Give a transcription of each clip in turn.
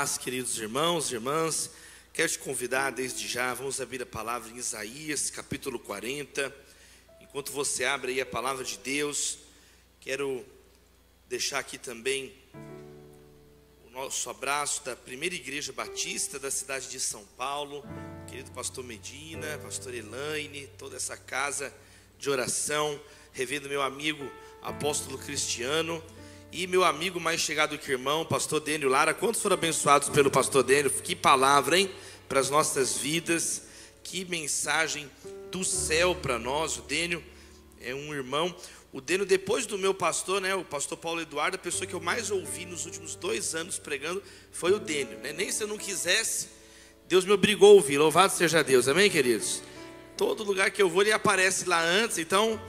Paz, queridos irmãos e irmãs. Quero te convidar desde já, vamos abrir a palavra em Isaías, capítulo 40. Enquanto você abre aí a palavra de Deus, quero deixar aqui também o nosso abraço da primeira igreja batista da cidade de São Paulo, querido pastor Medina, pastor Elaine, toda essa casa de oração, revendo meu amigo apóstolo Cristiano e meu amigo mais chegado que irmão, pastor Dênio Lara. Quantos foram abençoados pelo pastor Dênio? Que palavra, hein? Para as nossas vidas. Que mensagem do céu para nós. O Dênio é um irmão. O Dênio, depois do meu pastor, né, o pastor Paulo Eduardo, a pessoa que eu mais ouvi nos últimos dois anos pregando foi o Dênio. Né? Nem se eu não quisesse, Deus me obrigou a ouvir. Louvado seja Deus. Amém, queridos? Todo lugar que eu vou, ele aparece lá antes. Então,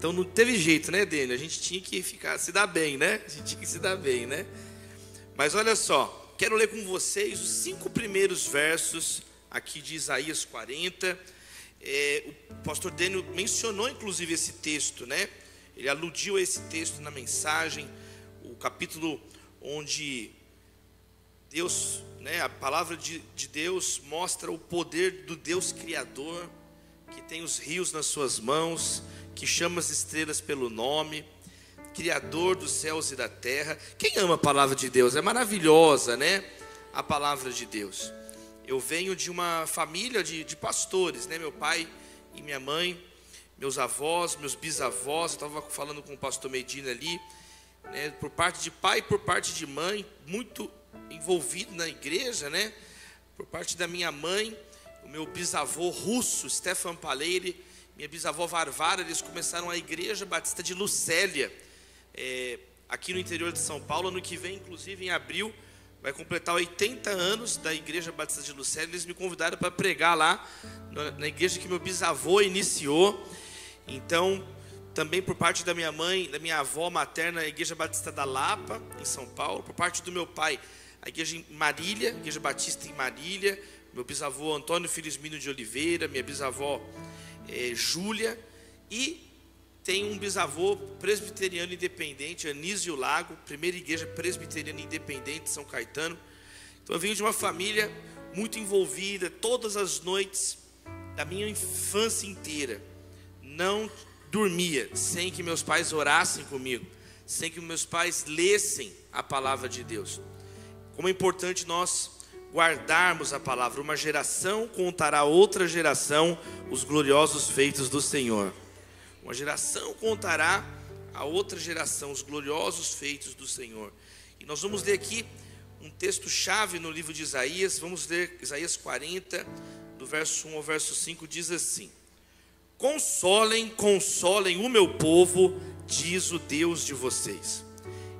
então não teve jeito, né, Dênio? A gente tinha que ficar, se dar bem, né? A gente tinha que se dar bem, né? Mas olha só, quero ler com vocês os cinco primeiros versos aqui de Isaías 40. É, o pastor Dênio mencionou inclusive esse texto, né? Ele aludiu a esse texto na mensagem, o capítulo onde Deus, né, a palavra de, de Deus mostra o poder do Deus Criador, que tem os rios nas suas mãos, que chama as estrelas pelo nome, Criador dos céus e da terra. Quem ama a palavra de Deus? É maravilhosa, né? A palavra de Deus. Eu venho de uma família de, de pastores, né? Meu pai e minha mãe, meus avós, meus bisavós. Eu estava falando com o pastor Medina ali, né? Por parte de pai e por parte de mãe, muito envolvido na igreja, né? Por parte da minha mãe, o meu bisavô russo, Stefan Paleire minha bisavó Varvara, eles começaram a Igreja Batista de Lucélia, é, aqui no interior de São Paulo. Ano que vem, inclusive em abril, vai completar 80 anos da Igreja Batista de Lucélia. Eles me convidaram para pregar lá, na igreja que meu bisavô iniciou. Então, também por parte da minha mãe, da minha avó materna, a Igreja Batista da Lapa, em São Paulo. Por parte do meu pai, a Igreja em Marília, Igreja Batista em Marília. Meu bisavô Antônio Felizmino de Oliveira, minha bisavó é, Júlia, e tem um bisavô presbiteriano independente, Anísio Lago, primeira igreja presbiteriana independente de São Caetano. Então eu venho de uma família muito envolvida, todas as noites da minha infância inteira. Não dormia sem que meus pais orassem comigo, sem que meus pais lessem a palavra de Deus. Como é importante nós guardarmos a palavra. Uma geração contará a outra geração os gloriosos feitos do Senhor. Uma geração contará a outra geração os gloriosos feitos do Senhor. E nós vamos ler aqui um texto chave no livro de Isaías. Vamos ler Isaías 40, do verso 1 ao verso 5, diz assim: Consolem, consolem o meu povo, diz o Deus de vocês.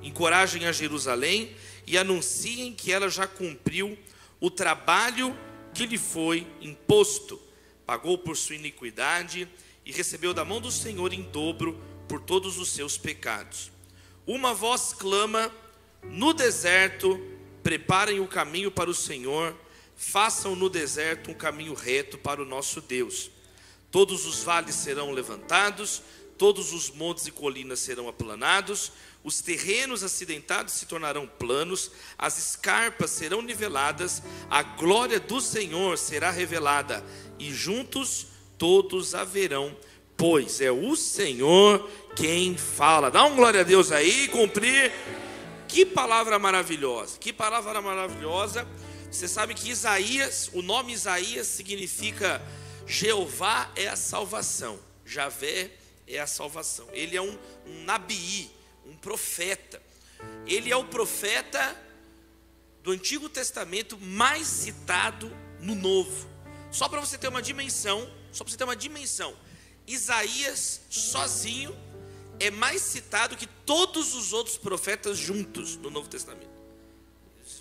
Encorajem a Jerusalém e anunciem que ela já cumpriu o trabalho que lhe foi imposto, pagou por sua iniquidade e recebeu da mão do Senhor em dobro por todos os seus pecados. Uma voz clama no deserto: preparem o caminho para o Senhor, façam no deserto um caminho reto para o nosso Deus. Todos os vales serão levantados, todos os montes e colinas serão aplanados, os terrenos acidentados se tornarão planos, as escarpas serão niveladas, a glória do Senhor será revelada, e juntos todos haverão, pois é o Senhor quem fala. Dá um glória a Deus aí, cumprir. Que palavra maravilhosa, que palavra maravilhosa. Você sabe que Isaías, o nome Isaías significa Jeová é a salvação, Javé é a salvação. Ele é um, um nabii, um profeta. Ele é o profeta do Antigo Testamento mais citado no Novo. Só para você ter uma dimensão, só para você ter uma dimensão, Isaías sozinho é mais citado que todos os outros profetas juntos no Novo Testamento.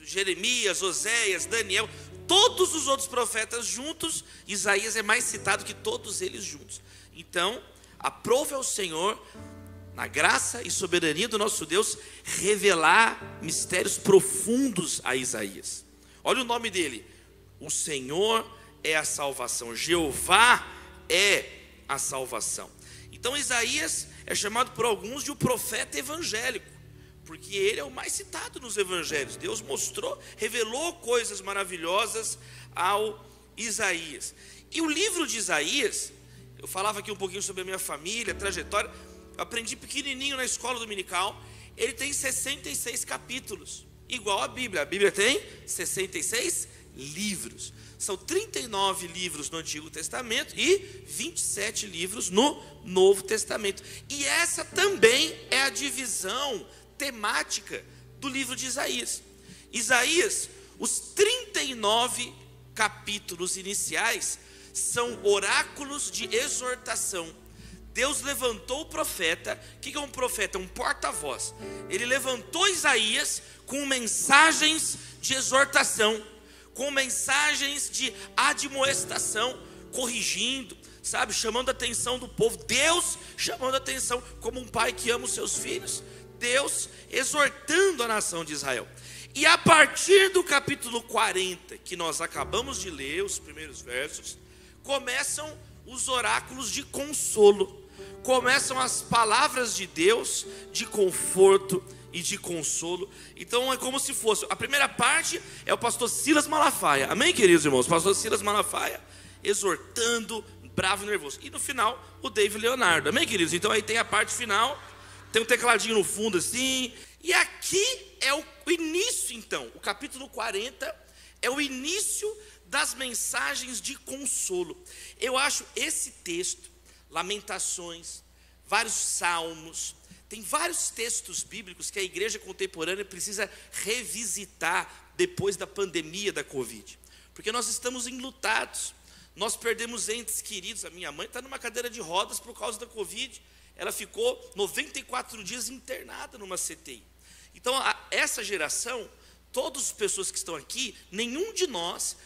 Jeremias, Oséias, Daniel, todos os outros profetas juntos, Isaías é mais citado que todos eles juntos. Então, aprove ao Senhor na graça e soberania do nosso Deus, revelar mistérios profundos a Isaías. Olha o nome dele: O Senhor é a salvação, Jeová é a salvação. Então Isaías é chamado por alguns de o profeta evangélico, porque ele é o mais citado nos evangelhos. Deus mostrou, revelou coisas maravilhosas ao Isaías. E o livro de Isaías, eu falava aqui um pouquinho sobre a minha família, trajetória, eu aprendi pequenininho na escola dominical, ele tem 66 capítulos, igual a Bíblia. A Bíblia tem 66 livros. São 39 livros no Antigo Testamento e 27 livros no Novo Testamento. E essa também é a divisão temática do livro de Isaías. Isaías, os 39 capítulos iniciais são oráculos de exortação. Deus levantou o profeta. O que é um profeta? É um porta-voz. Ele levantou Isaías com mensagens de exortação com mensagens de admoestação, corrigindo, sabe, chamando a atenção do povo. Deus chamando a atenção como um pai que ama os seus filhos. Deus exortando a nação de Israel. E a partir do capítulo 40, que nós acabamos de ler, os primeiros versos, começam os oráculos de consolo, começam as palavras de Deus de conforto, e de consolo. Então é como se fosse. A primeira parte é o pastor Silas Malafaia. Amém, queridos irmãos? Pastor Silas Malafaia exortando, bravo e nervoso. E no final, o David Leonardo. Amém, queridos? Então aí tem a parte final, tem um tecladinho no fundo assim. E aqui é o início, então. O capítulo 40 é o início das mensagens de consolo. Eu acho esse texto, Lamentações, vários salmos, tem vários textos bíblicos que a igreja contemporânea precisa revisitar depois da pandemia da Covid, porque nós estamos enlutados, nós perdemos entes queridos. A minha mãe está numa cadeira de rodas por causa da Covid, ela ficou 94 dias internada numa CTI. Então, a, essa geração, todas as pessoas que estão aqui, nenhum de nós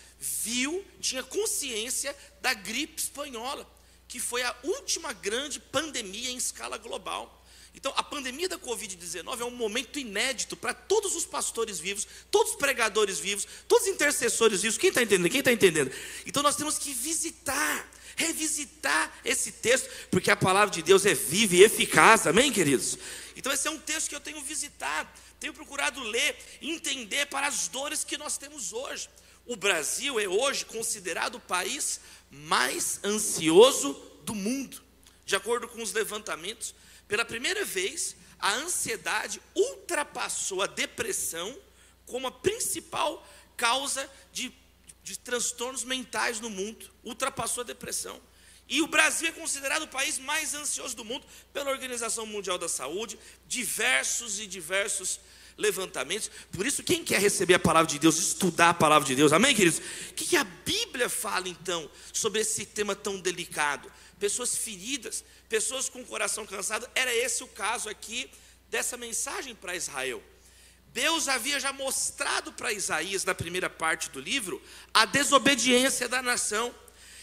viu, tinha consciência da gripe espanhola, que foi a última grande pandemia em escala global. Então, a pandemia da Covid-19 é um momento inédito para todos os pastores vivos, todos os pregadores vivos, todos os intercessores vivos. Quem está entendendo? Quem está entendendo? Então, nós temos que visitar, revisitar esse texto, porque a palavra de Deus é viva e eficaz, amém, queridos? Então, esse é um texto que eu tenho visitado, tenho procurado ler, entender para as dores que nós temos hoje. O Brasil é hoje considerado o país mais ansioso do mundo, de acordo com os levantamentos. Pela primeira vez, a ansiedade ultrapassou a depressão como a principal causa de, de transtornos mentais no mundo. Ultrapassou a depressão. E o Brasil é considerado o país mais ansioso do mundo pela Organização Mundial da Saúde, diversos e diversos levantamentos. Por isso, quem quer receber a palavra de Deus, estudar a palavra de Deus, amém, queridos? O que a Bíblia fala então sobre esse tema tão delicado? Pessoas feridas, pessoas com o coração cansado, era esse o caso aqui dessa mensagem para Israel. Deus havia já mostrado para Isaías, na primeira parte do livro, a desobediência da nação.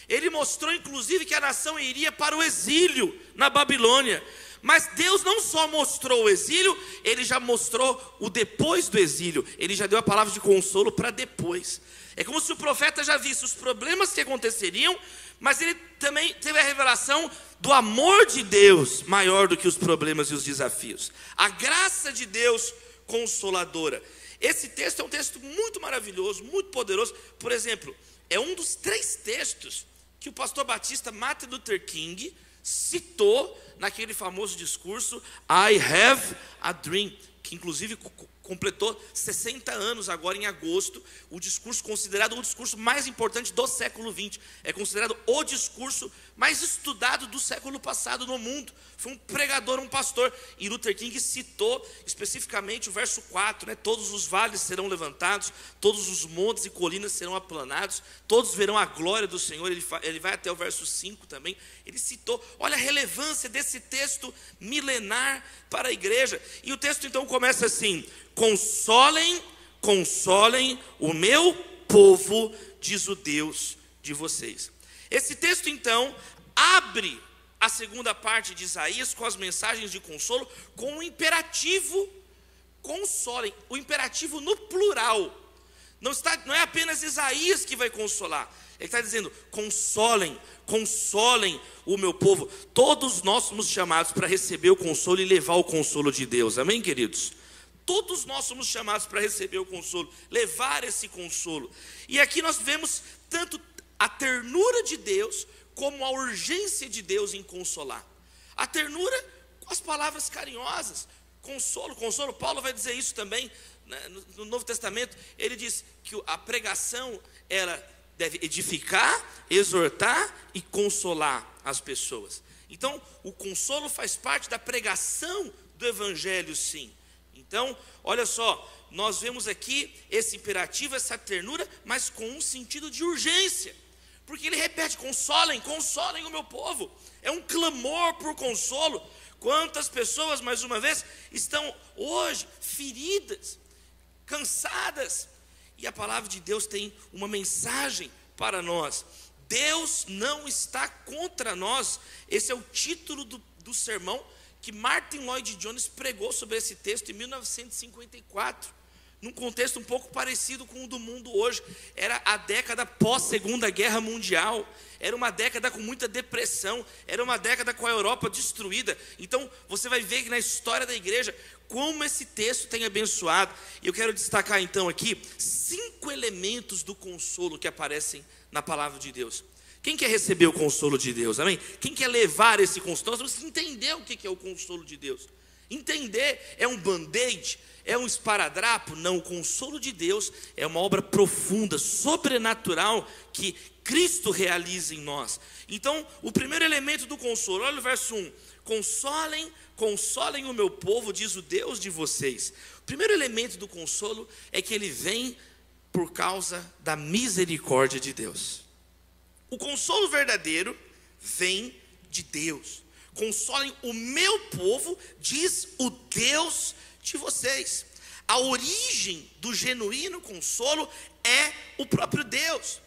Ele mostrou, inclusive, que a nação iria para o exílio na Babilônia. Mas Deus não só mostrou o exílio, ele já mostrou o depois do exílio. Ele já deu a palavra de consolo para depois. É como se o profeta já visse os problemas que aconteceriam, mas ele também teve a revelação do amor de Deus maior do que os problemas e os desafios. A graça de Deus consoladora. Esse texto é um texto muito maravilhoso, muito poderoso. Por exemplo, é um dos três textos que o pastor batista Martin Luther King citou naquele famoso discurso I have a dream, que inclusive completou 60 anos agora em agosto, o discurso considerado o discurso mais importante do século XX, é considerado o discurso mais estudado do século passado no mundo. Foi um pregador, um pastor, e Luther King citou especificamente o verso 4, né? Todos os vales serão levantados, todos os montes e colinas serão aplanados, todos verão a glória do Senhor. Ele, ele vai até o verso 5 também. Ele citou, olha a relevância desse texto milenar para a igreja. E o texto então começa assim: Consolem, consolem o meu povo, diz o Deus de vocês. Esse texto então abre a segunda parte de Isaías com as mensagens de consolo, com o imperativo consolem, o imperativo no plural. Não, está, não é apenas Isaías que vai consolar, ele está dizendo: consolem, consolem o meu povo. Todos nós somos chamados para receber o consolo e levar o consolo de Deus, amém, queridos? Todos nós somos chamados para receber o consolo, levar esse consolo. E aqui nós vemos tanto a ternura de Deus, como a urgência de Deus em consolar. A ternura com as palavras carinhosas, consolo, consolo. Paulo vai dizer isso também né, no Novo Testamento. Ele diz que a pregação ela deve edificar, exortar e consolar as pessoas. Então, o consolo faz parte da pregação do Evangelho, sim. Então, olha só, nós vemos aqui esse imperativo, essa ternura, mas com um sentido de urgência. Porque ele repete: consolem, consolem o meu povo. É um clamor por consolo. Quantas pessoas, mais uma vez, estão hoje feridas, cansadas, e a palavra de Deus tem uma mensagem para nós. Deus não está contra nós. Esse é o título do, do sermão que Martin Lloyd Jones pregou sobre esse texto em 1954 num contexto um pouco parecido com o do mundo hoje. Era a década pós-segunda guerra mundial. Era uma década com muita depressão, era uma década com a Europa destruída. Então, você vai ver que na história da igreja, como esse texto tem abençoado. E eu quero destacar então aqui cinco elementos do consolo que aparecem na palavra de Deus. Quem quer receber o consolo de Deus? Amém? Quem quer levar esse consolo? Nós temos entender o que é o consolo de Deus. Entender é um band-aid, é um esparadrapo? Não, o consolo de Deus é uma obra profunda, sobrenatural que Cristo realiza em nós. Então, o primeiro elemento do consolo, olha o verso 1: Consolem, consolem o meu povo, diz o Deus de vocês. O primeiro elemento do consolo é que ele vem por causa da misericórdia de Deus. O consolo verdadeiro vem de Deus consolem o meu povo, diz o Deus de vocês. A origem do genuíno consolo é o próprio Deus,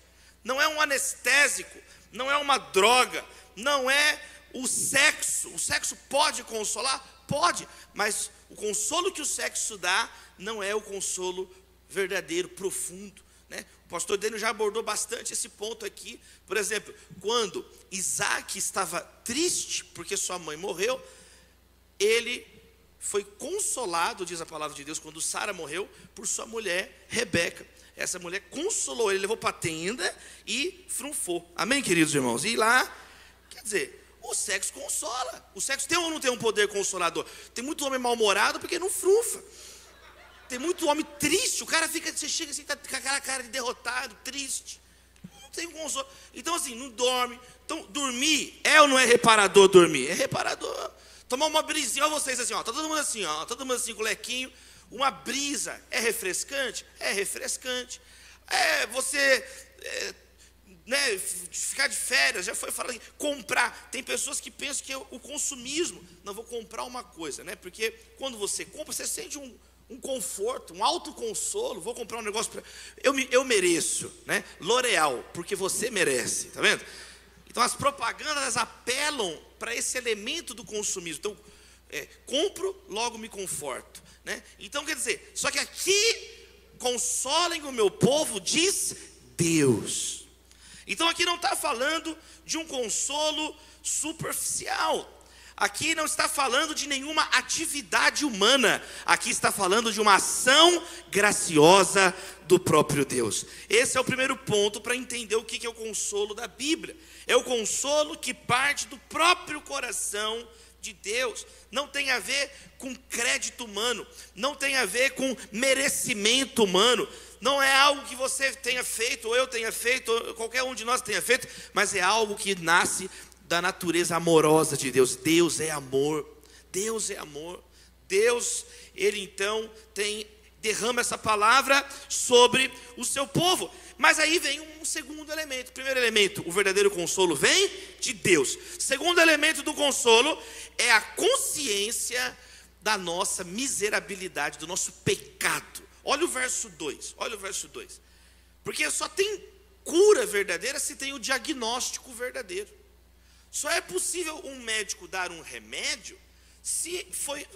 não é um anestésico, não é uma droga, não é o sexo. O sexo pode consolar? Pode, mas o consolo que o sexo dá não é o consolo verdadeiro, profundo. Né? O pastor Daniel já abordou bastante esse ponto aqui. Por exemplo, quando Isaac estava triste porque sua mãe morreu, ele foi consolado, diz a palavra de Deus, quando Sara morreu, por sua mulher Rebeca. Essa mulher consolou ele, levou para a tenda e frunfou. Amém, queridos irmãos? E lá, quer dizer, o sexo consola. O sexo tem ou não tem um poder consolador? Tem muito homem mal-humorado porque não frunfa. Tem muito homem triste, o cara fica, você chega assim, tá com aquela cara de derrotado, triste. Não tem consolo. Então, assim, não dorme. Então, dormir é ou não é reparador dormir? É reparador. Tomar uma brisinha, olha vocês assim, ó, tá todo mundo assim, ó, todo mundo assim com. Uma brisa é refrescante? É refrescante. É você é, né, ficar de férias, já foi falado, comprar. Tem pessoas que pensam que é o consumismo. Não, vou comprar uma coisa, né? Porque quando você compra, você sente um, um conforto, um autoconsolo. Vou comprar um negócio para. Eu, eu mereço, né? L'Oreal, porque você merece, tá vendo? Então as propagandas apelam para esse elemento do consumismo. Então, é, compro, logo me conforto. Né? Então, quer dizer, só que aqui, consolem o meu povo, diz Deus. Então aqui não está falando de um consolo superficial. Aqui não está falando de nenhuma atividade humana, aqui está falando de uma ação graciosa do próprio Deus. Esse é o primeiro ponto para entender o que é o consolo da Bíblia. É o consolo que parte do próprio coração de Deus. Não tem a ver com crédito humano, não tem a ver com merecimento humano. Não é algo que você tenha feito, ou eu tenha feito, ou qualquer um de nós tenha feito, mas é algo que nasce da natureza amorosa de Deus. Deus é amor. Deus é amor. Deus, ele então tem derrama essa palavra sobre o seu povo. Mas aí vem um segundo elemento. Primeiro elemento, o verdadeiro consolo vem de Deus. Segundo elemento do consolo é a consciência da nossa miserabilidade, do nosso pecado. Olha o verso 2. Olha o verso 2. Porque só tem cura verdadeira se tem o diagnóstico verdadeiro. Só é possível um médico dar um remédio se foi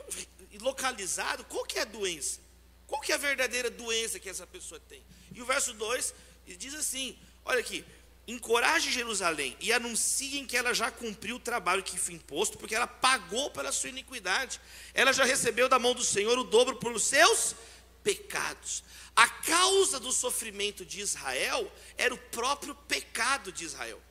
localizado qual que é a doença. Qual que é a verdadeira doença que essa pessoa tem? E o verso 2 diz assim: olha aqui, encoraje Jerusalém e anunciem que ela já cumpriu o trabalho que foi imposto, porque ela pagou pela sua iniquidade. Ela já recebeu da mão do Senhor o dobro pelos seus pecados. A causa do sofrimento de Israel era o próprio pecado de Israel.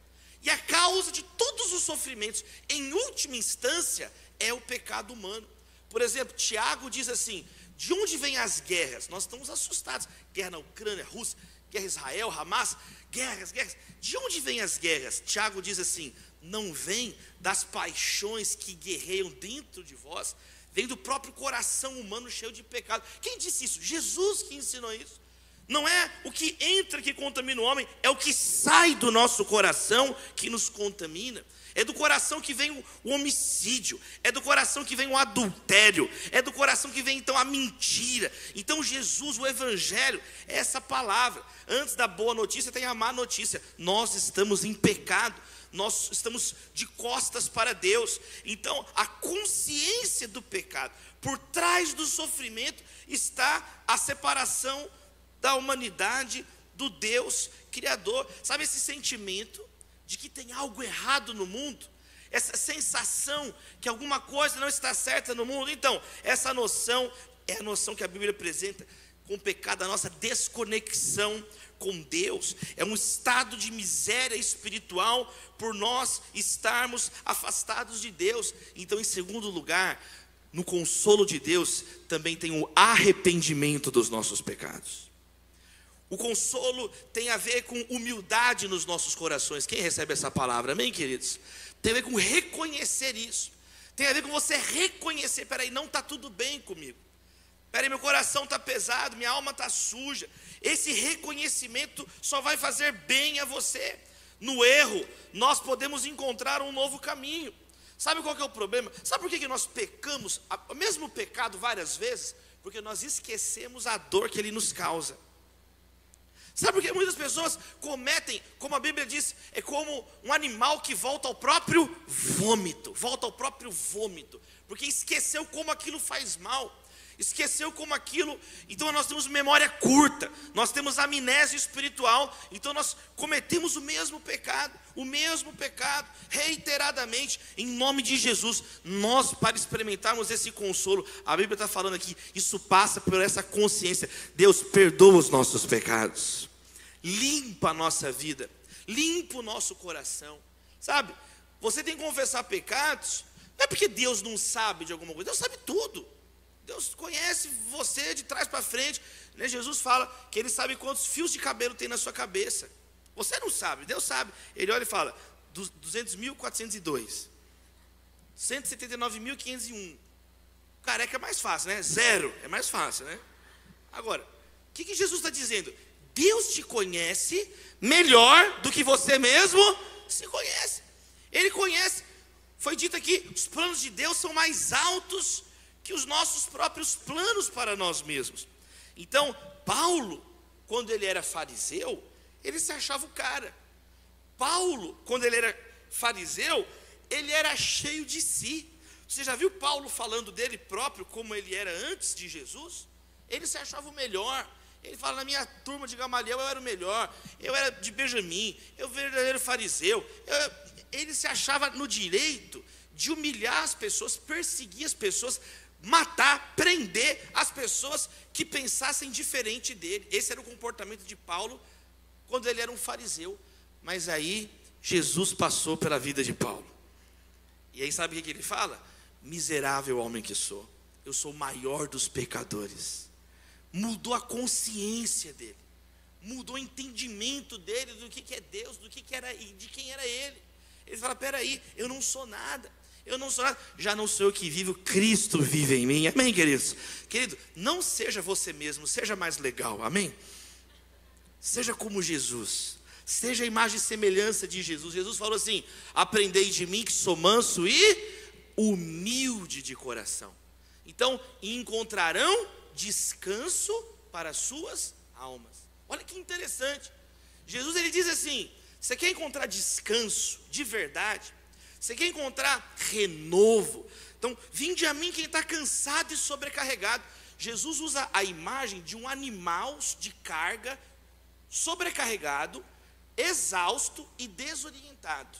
E a causa de todos os sofrimentos, em última instância, é o pecado humano. Por exemplo, Tiago diz assim: de onde vêm as guerras? Nós estamos assustados. Guerra na Ucrânia, Rússia, guerra Israel, Hamas, guerras, guerras. De onde vêm as guerras? Tiago diz assim: não vem das paixões que guerreiam dentro de vós, vem do próprio coração humano cheio de pecado. Quem disse isso? Jesus que ensinou isso. Não é o que entra que contamina o homem, é o que sai do nosso coração que nos contamina. É do coração que vem o homicídio, é do coração que vem o adultério, é do coração que vem então a mentira. Então Jesus, o evangelho, é essa palavra. Antes da boa notícia tem a má notícia. Nós estamos em pecado nós estamos de costas para Deus. Então, a consciência do pecado, por trás do sofrimento, está a separação da humanidade do Deus Criador. Sabe esse sentimento de que tem algo errado no mundo? Essa sensação que alguma coisa não está certa no mundo? Então, essa noção é a noção que a Bíblia apresenta com o pecado, a nossa desconexão com Deus, é um estado de miséria espiritual por nós estarmos afastados de Deus. Então, em segundo lugar, no consolo de Deus também tem o arrependimento dos nossos pecados. O consolo tem a ver com humildade nos nossos corações. Quem recebe essa palavra? Amém, queridos? Tem a ver com reconhecer isso. Tem a ver com você reconhecer: peraí, não está tudo bem comigo. Peraí, meu coração está pesado, minha alma está suja. Esse reconhecimento só vai fazer bem a você. No erro, nós podemos encontrar um novo caminho. Sabe qual é o problema? Sabe por que, que nós pecamos o mesmo pecado várias vezes? Porque nós esquecemos a dor que ele nos causa. Sabe por que muitas pessoas cometem, como a Bíblia diz, é como um animal que volta ao próprio vômito, volta ao próprio vômito, porque esqueceu como aquilo faz mal esqueceu como aquilo. Então nós temos memória curta, nós temos amnésia espiritual, então nós cometemos o mesmo pecado, o mesmo pecado, reiteradamente, em nome de Jesus. Nós, para experimentarmos esse consolo, a Bíblia está falando aqui, isso passa por essa consciência. Deus perdoa os nossos pecados, limpa a nossa vida, limpa o nosso coração, sabe? Você tem que confessar pecados, não é porque Deus não sabe de alguma coisa, Deus sabe tudo. Deus conhece você de trás para frente. Né? Jesus fala que Ele sabe quantos fios de cabelo tem na sua cabeça. Você não sabe, Deus sabe. Ele olha e fala: 200.402, 179.501. Careca é mais fácil, né? Zero é mais fácil, né? Agora, o que, que Jesus está dizendo? Deus te conhece melhor do que você mesmo se conhece. Ele conhece. Foi dito aqui: os planos de Deus são mais altos que os nossos próprios planos para nós mesmos. Então, Paulo, quando ele era fariseu, ele se achava o cara. Paulo, quando ele era fariseu, ele era cheio de si. Você já viu Paulo falando dele próprio como ele era antes de Jesus? Ele se achava o melhor. Ele fala: na minha turma de Gamaliel eu era o melhor, eu era de Benjamim, eu verdadeiro fariseu. Eu, ele se achava no direito de humilhar as pessoas, perseguir as pessoas, matar, prender as pessoas que pensassem diferente dele. Esse era o comportamento de Paulo quando ele era um fariseu. Mas aí Jesus passou pela vida de Paulo. E aí sabe o que ele fala? Miserável homem que sou, eu sou o maior dos pecadores. Mudou a consciência dele, mudou o entendimento dele do que, é Deus, do que era e de quem era ele. Ele fala: peraí, eu não sou nada. Eu não sou nada, já não sou eu que vivo, Cristo vive em mim. Amém, queridos? Querido, não seja você mesmo, seja mais legal. Amém? Seja como Jesus. Seja a imagem e semelhança de Jesus. Jesus falou assim: Aprendei de mim que sou manso e humilde de coração. Então, encontrarão descanso para as suas almas. Olha que interessante. Jesus ele diz assim: você quer encontrar descanso de verdade? Você quer encontrar renovo? Então, vinde a mim quem está cansado e sobrecarregado. Jesus usa a imagem de um animal de carga sobrecarregado exausto e desorientado.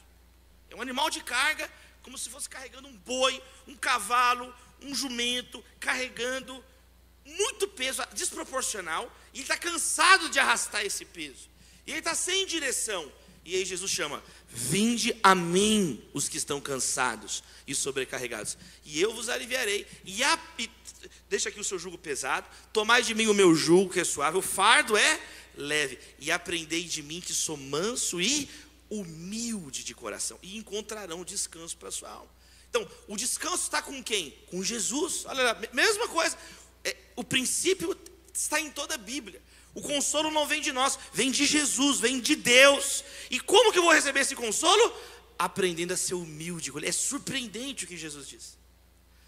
É um animal de carga, como se fosse carregando um boi, um cavalo, um jumento, carregando muito peso desproporcional, e ele está cansado de arrastar esse peso. E ele está sem direção. E aí Jesus chama: Vinde a mim os que estão cansados e sobrecarregados, e eu vos aliviarei. E, a, deixa aqui o seu jugo pesado, tomai de mim o meu jugo que é suave, o fardo é leve, e aprendei de mim que sou manso e humilde de coração, e encontrarão descanso para a sua alma. Então, o descanso está com quem? Com Jesus. Olha lá, mesma coisa. É, o princípio está em toda a Bíblia. O consolo não vem de nós, vem de Jesus, vem de Deus. E como que eu vou receber esse consolo? Aprendendo a ser humilde. É surpreendente o que Jesus diz.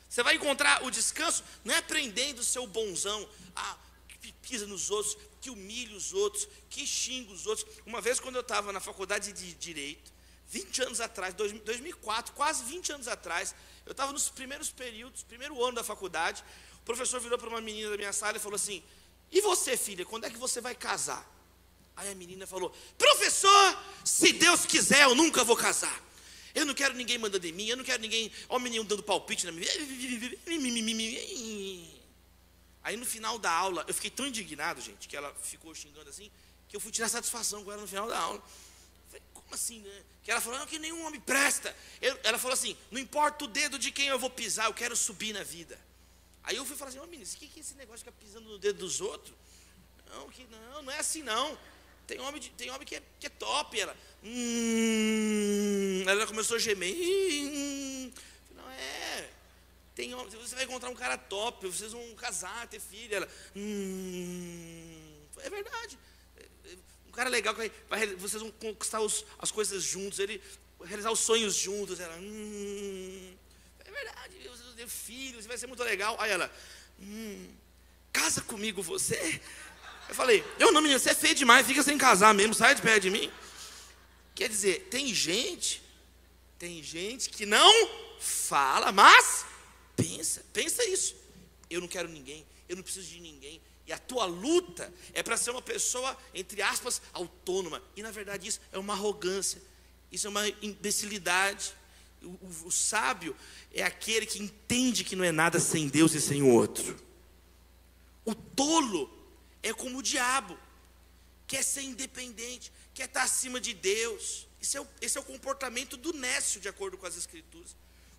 Você vai encontrar o descanso, não é aprendendo a ser o bonzão, ah, que pisa nos outros, que humilha os outros, que xinga os outros. Uma vez, quando eu estava na faculdade de Direito, 20 anos atrás, 2004, quase 20 anos atrás, eu estava nos primeiros períodos, primeiro ano da faculdade, o professor virou para uma menina da minha sala e falou assim: E você, filha, quando é que você vai casar? Aí a menina falou: Professor, se Deus quiser, eu nunca vou casar. Eu não quero ninguém mandando em mim, eu não quero ninguém, homem nenhum dando palpite na minha. Aí no final da aula, eu fiquei tão indignado, gente, que ela ficou xingando assim, que eu fui tirar satisfação com ela no final da aula. Falei, como assim, né? Que ela falou, não, que nenhum homem presta. Eu, ela falou assim, não importa o dedo de quem eu vou pisar, eu quero subir na vida. Aí eu fui falar assim, ô oh, menina, o que, que é esse negócio de ficar pisando no dedo dos outros? Não, que não, não é assim não. Tem homem, de, tem homem que, é, que é top. Ela, hum, ela começou a gemer. Hum, não é. Tem homem, você vai encontrar um cara top, vocês vão casar, ter filho. Ela, hum, é verdade. Um cara legal, vai, vai, vocês vão conquistar os, as coisas juntos, ele realizar os sonhos juntos. Ela, hum, é verdade, ter filhos, vai ser muito legal. Aí ela, hum, casa comigo você? Eu falei, eu não, menina, você é feio demais, fica sem casar mesmo, sai de perto de mim. Quer dizer, tem gente, tem gente que não fala, mas pensa, pensa isso. Eu não quero ninguém, eu não preciso de ninguém. E a tua luta é para ser uma pessoa, entre aspas, autônoma. E na verdade isso é uma arrogância, isso é uma imbecilidade. O, o, o sábio é aquele que entende que não é nada sem Deus e sem o outro. O tolo é como o diabo, quer ser independente, quer estar acima de Deus. Esse é o, esse é o comportamento do nécio, de acordo com as Escrituras.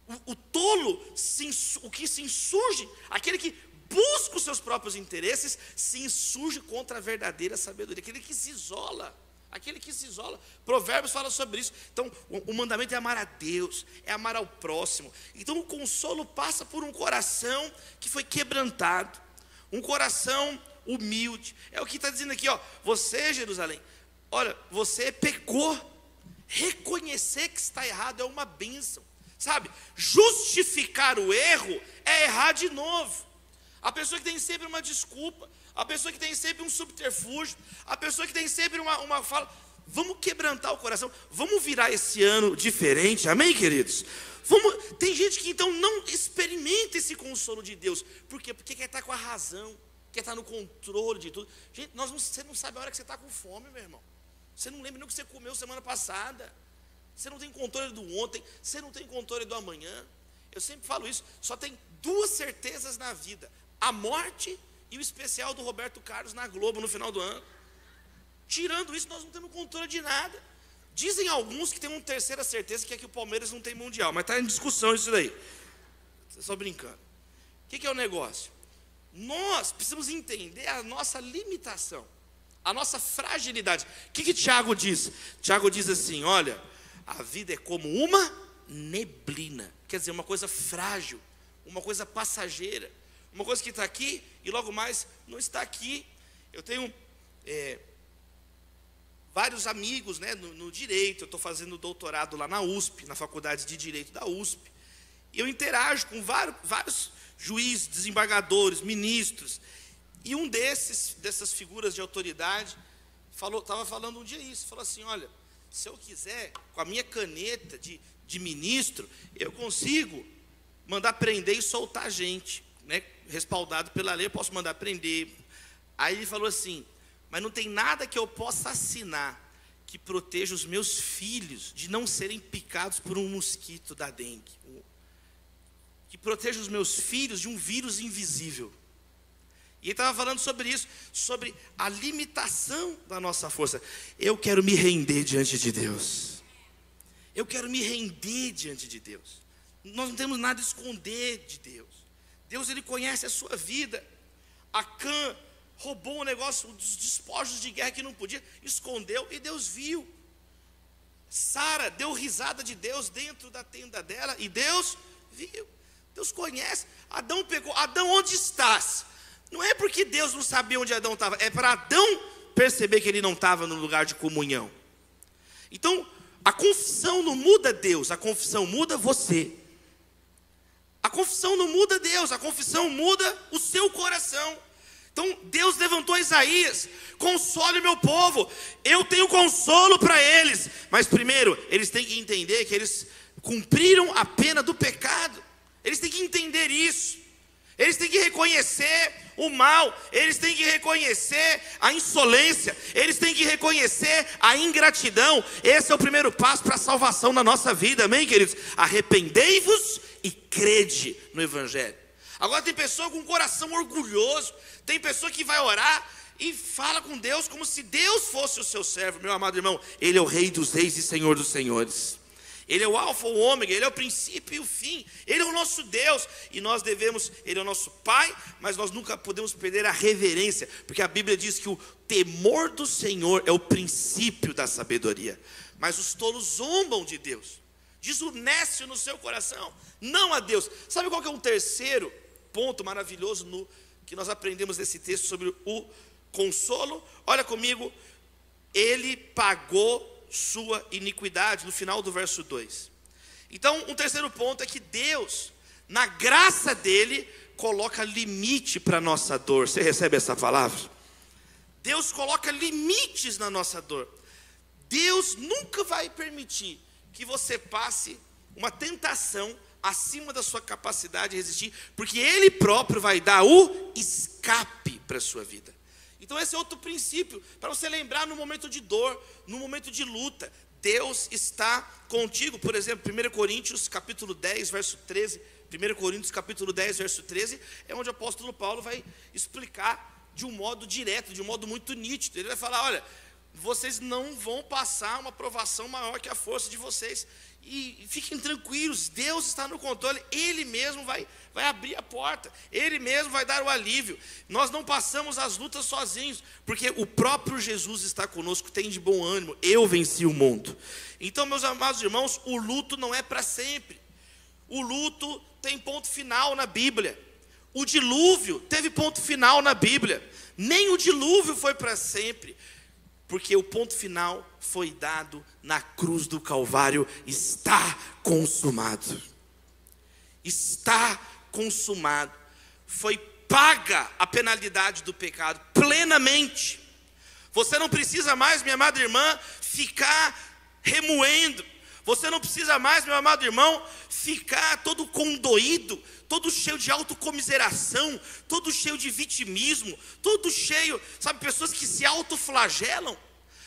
O, o tolo, se, o que se insurge, aquele que busca os seus próprios interesses, se insurge contra a verdadeira sabedoria, aquele que se isola. Aquele que se isola. Provérbios fala sobre isso. Então, o, o mandamento é amar a Deus, é amar ao próximo. Então, o consolo passa por um coração que foi quebrantado, um coração humilde. É o que está dizendo aqui, ó. Você, Jerusalém, olha, você pecou. Reconhecer que está errado é uma bênção. Sabe? Justificar o erro é errar de novo. A pessoa que tem sempre uma desculpa, a pessoa que tem sempre um subterfúgio, a pessoa que tem sempre uma, uma fala. Vamos quebrantar o coração, vamos virar esse ano diferente, amém, queridos? Vamos, tem gente que então não experimenta esse consolo de Deus, por quê? Porque quer estar com a razão quer estar no controle de tudo. Gente, nós não, você não sabe a hora que você está com fome, meu irmão. Você não lembra nem o que você comeu semana passada. Você não tem controle do ontem, você não tem controle do amanhã. Eu sempre falo isso, só tem duas certezas na vida: a morte e o especial do Roberto Carlos na Globo no final do ano. Tirando isso, nós não temos controle de nada. Dizem alguns que tem uma terceira certeza que é que o Palmeiras não tem mundial, mas está em discussão isso daí. Só brincando. O que, que é o negócio? Nós precisamos entender a nossa limitação, a nossa fragilidade. O que, que Tiago diz? Tiago diz assim: olha, a vida é como uma neblina, quer dizer, uma coisa frágil, uma coisa passageira, uma coisa que está aqui e logo mais não está aqui. Eu tenho é, vários amigos né, no, no direito, eu estou fazendo doutorado lá na USP, na faculdade de direito da USP, e eu interajo com vários, vários juízes, desembargadores, ministros. E um desses, dessas figuras de autoridade, falou, estava falando um dia isso, falou assim, olha, se eu quiser, com a minha caneta de, de ministro, eu consigo mandar prender e soltar gente, né? Respaldado pela lei, eu posso mandar prender. Aí ele falou assim, mas não tem nada que eu possa assinar que proteja os meus filhos de não serem picados por um mosquito da dengue. Que proteja os meus filhos de um vírus invisível. E ele estava falando sobre isso, sobre a limitação da nossa força. Eu quero me render diante de Deus. Eu quero me render diante de Deus. Nós não temos nada a esconder de Deus. Deus ele conhece a sua vida. Acã roubou um negócio dos despojos de guerra que não podia, escondeu e Deus viu. Sara deu risada de Deus dentro da tenda dela e Deus viu. Deus conhece. Adão pegou, Adão, onde estás? Não é porque Deus não sabia onde Adão estava, é para Adão perceber que ele não estava no lugar de comunhão. Então, a confissão não muda Deus, a confissão muda você. A confissão não muda Deus, a confissão muda o seu coração. Então Deus levantou Isaías, console meu povo, eu tenho consolo para eles, mas primeiro eles têm que entender que eles cumpriram a pena do pecado, eles têm que entender isso. Eles têm que reconhecer o mal, eles têm que reconhecer a insolência, eles têm que reconhecer a ingratidão. Esse é o primeiro passo para a salvação na nossa vida, amém, queridos? Arrependei-vos e crede no Evangelho. Agora tem pessoa com um coração orgulhoso, tem pessoa que vai orar e fala com Deus como se Deus fosse o seu servo, meu amado irmão. Ele é o Rei dos Reis e Senhor dos Senhores. Ele é o Alfa, o Ômega, Ele é o princípio e o fim. Ele é o nosso Deus e nós devemos, Ele é o nosso Pai, mas nós nunca podemos perder a reverência, porque a Bíblia diz que o temor do Senhor é o princípio da sabedoria. Mas os tolos zombam de Deus, nécio no seu coração, não a Deus. Sabe qual que é um terceiro ponto maravilhoso no que nós aprendemos nesse texto sobre o consolo? Olha comigo, ele pagou sua iniquidade, no final do verso 2. Então, um terceiro ponto é que Deus, na graça dele, coloca limite para a nossa dor. Você recebe essa palavra? Deus coloca limites na nossa dor. Deus nunca vai permitir que você passe uma tentação acima da sua capacidade de resistir, porque Ele próprio vai dar o escape para a sua vida. Então, esse é outro princípio, para você lembrar no momento de dor, no momento de luta. Deus está contigo. Por exemplo, 1 Coríntios capítulo 10, verso 13. 1 Coríntios capítulo 10, verso 13, é onde o apóstolo Paulo vai explicar de um modo direto, de um modo muito nítido. Ele vai falar: olha, vocês não vão passar uma provação maior que a força de vocês. E fiquem tranquilos, Deus está no controle, Ele mesmo vai, vai abrir a porta, Ele mesmo vai dar o alívio. Nós não passamos as lutas sozinhos, porque o próprio Jesus está conosco, tem de bom ânimo, eu venci o mundo. Então, meus amados irmãos, o luto não é para sempre, o luto tem ponto final na Bíblia, o dilúvio teve ponto final na Bíblia, nem o dilúvio foi para sempre porque o ponto final foi dado na cruz do Calvário, está consumado. Está consumado. Foi paga a penalidade do pecado plenamente. Você não precisa mais, minha amada irmã, ficar remoendo. Você não precisa mais, meu amado irmão, ficar todo condoído, todo cheio de autocomiseração, todo cheio de vitimismo, todo cheio, sabe, pessoas que se autoflagelam.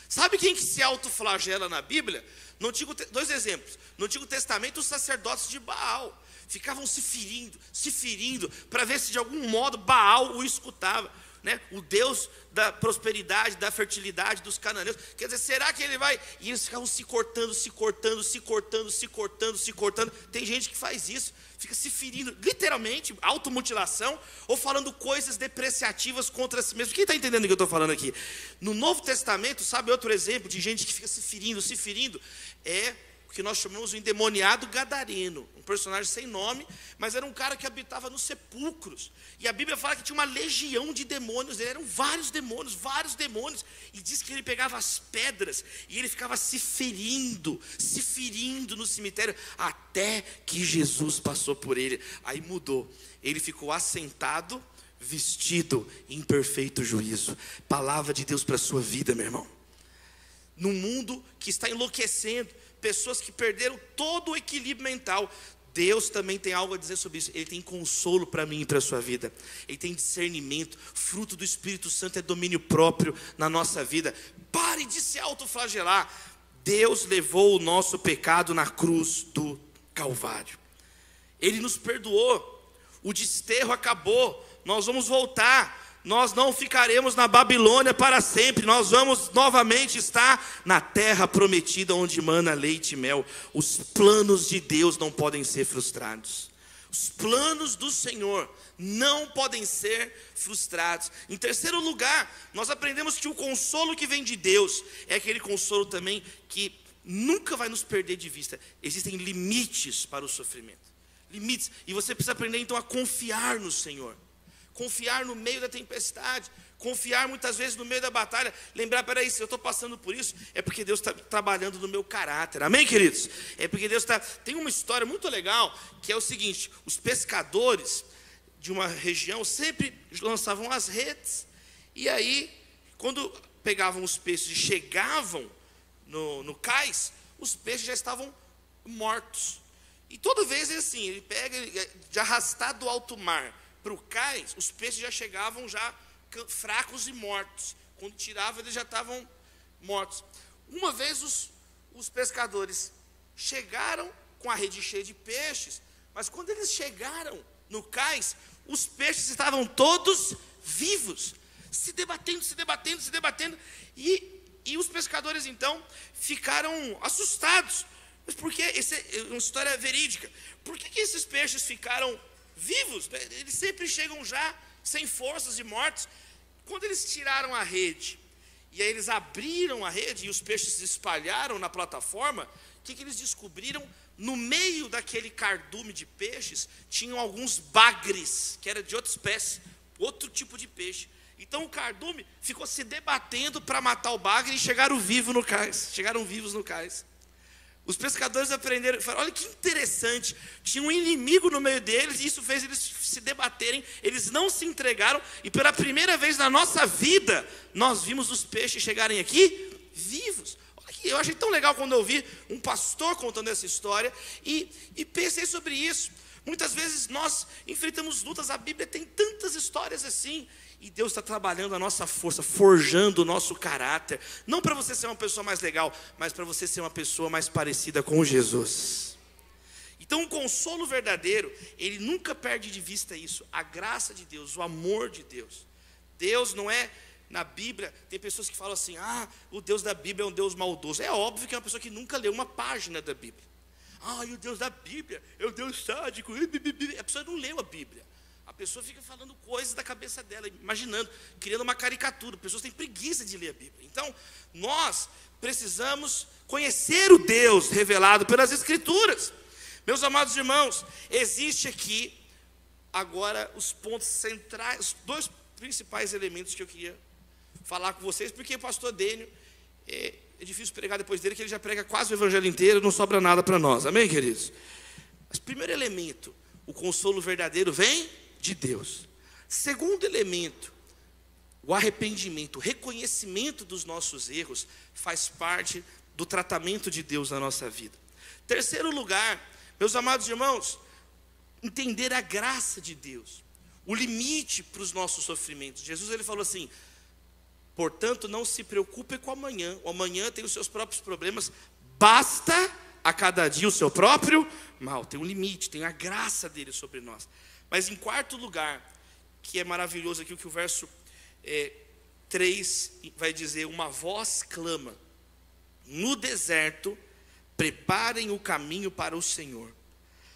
Sabe quem que se autoflagela na Bíblia? No Antigo, dois exemplos. No Antigo Testamento, os sacerdotes de Baal ficavam se ferindo, se ferindo, para ver se de algum modo Baal o escutava né, o Deus da prosperidade, da fertilidade dos cananeus. Quer dizer, será que ele vai? E eles ficavam se cortando, se cortando, se cortando, se cortando, se cortando. Tem gente que faz isso, fica se ferindo, literalmente, automutilação, ou falando coisas depreciativas contra si mesmo. Quem está entendendo o que eu estou falando aqui? No Novo Testamento, sabe outro exemplo de gente que fica se ferindo, se ferindo? É que nós chamamos o endemoniado gadareno, um personagem sem nome, mas era um cara que habitava nos sepulcros. E a Bíblia fala que tinha uma legião de demônios, eram vários demônios, vários demônios, e diz que ele pegava as pedras e ele ficava se ferindo, se ferindo no cemitério, até que Jesus passou por ele. Aí mudou. Ele ficou assentado, vestido em perfeito juízo. Palavra de Deus para a sua vida, meu irmão. Num mundo que está enlouquecendo, pessoas que perderam todo o equilíbrio mental. Deus também tem algo a dizer sobre isso. Ele tem consolo para mim e para a sua vida. Ele tem discernimento. Fruto do Espírito Santo é domínio próprio na nossa vida. Pare de se autoflagelar. Deus levou o nosso pecado na cruz do Calvário. Ele nos perdoou. O desterro acabou. Nós vamos voltar nós não ficaremos na Babilônia para sempre, nós vamos novamente estar na terra prometida onde mana leite e mel. Os planos de Deus não podem ser frustrados. Os planos do Senhor não podem ser frustrados. Em terceiro lugar, nós aprendemos que o consolo que vem de Deus é aquele consolo também que nunca vai nos perder de vista. Existem limites para o sofrimento. Limites. E você precisa aprender então a confiar no Senhor confiar no meio da tempestade, confiar muitas vezes no meio da batalha, lembrar, peraí, se eu estou passando por isso, é porque Deus está trabalhando no meu caráter, amém, queridos? É porque Deus está. Tem uma história muito legal que é o seguinte: os pescadores de uma região sempre lançavam as redes, e aí, quando pegavam os peixes e chegavam no, no cais, os peixes já estavam mortos. E toda vez é assim, ele pega de arrastar do alto mar para o cais, os peixes já chegavam já fracos e mortos. Quando tirava, eles já estavam mortos. Uma vez os, os pescadores chegaram com a rede cheia de peixes, mas quando eles chegaram no cais, os peixes estavam todos vivos, se debatendo, se debatendo, se debatendo, e, e os pescadores então ficaram assustados. Mas por que? Essa é uma história verídica. Por que, que esses peixes ficaram vivos, né? eles sempre chegam já sem forças e mortos. Quando eles tiraram a rede, e aí eles abriram a rede e os peixes se espalharam na plataforma, o que, que eles descobriram? No meio daquele cardume de peixes, tinham alguns bagres, que era de outra espécie, outro tipo de peixe. Então o cardume ficou se debatendo para matar o bagre e chegaram vivos no cais. Chegaram vivos no cais. Os pescadores aprenderam, falaram, olha que interessante, tinha um inimigo no meio deles, e isso fez eles se debaterem, eles não se entregaram, e pela primeira vez na nossa vida, nós vimos os peixes chegarem aqui vivos. Olha que eu achei tão legal quando eu vi um pastor contando essa história, e, e pensei sobre isso. Muitas vezes nós enfrentamos lutas, a Bíblia tem tantas histórias assim, e Deus está trabalhando a nossa força, forjando o nosso caráter. Não para você ser uma pessoa mais legal, mas para você ser uma pessoa mais parecida com Jesus. Então, o consolo verdadeiro, ele nunca perde de vista isso. A graça de Deus, o amor de Deus. Deus não é na Bíblia, tem pessoas que falam assim: ah, o Deus da Bíblia é um Deus maldoso. É óbvio que é uma pessoa que nunca leu uma página da Bíblia. Ah, e o Deus da Bíblia é o Deus sádico. A pessoa não leu a Bíblia. Pessoa fica falando coisas da cabeça dela, imaginando, criando uma caricatura. Pessoas têm preguiça de ler a Bíblia. Então, nós precisamos conhecer o Deus revelado pelas Escrituras. Meus amados irmãos, existe aqui agora os pontos centrais, os dois principais elementos que eu queria falar com vocês, porque o pastor Dênio, é, é difícil pregar depois dele, que ele já prega quase o evangelho inteiro, não sobra nada para nós. Amém, queridos? Mas primeiro elemento, o consolo verdadeiro vem de Deus. Segundo elemento, o arrependimento, o reconhecimento dos nossos erros faz parte do tratamento de Deus na nossa vida. Terceiro lugar, meus amados irmãos, entender a graça de Deus, o limite para os nossos sofrimentos. Jesus ele falou assim: portanto, não se preocupe com amanhã, o amanhã tem os seus próprios problemas, basta a cada dia o seu próprio mal. Tem um limite, tem a graça dele sobre nós. Mas em quarto lugar, que é maravilhoso aqui o que o verso é, 3 vai dizer: Uma voz clama, no deserto, preparem o caminho para o Senhor.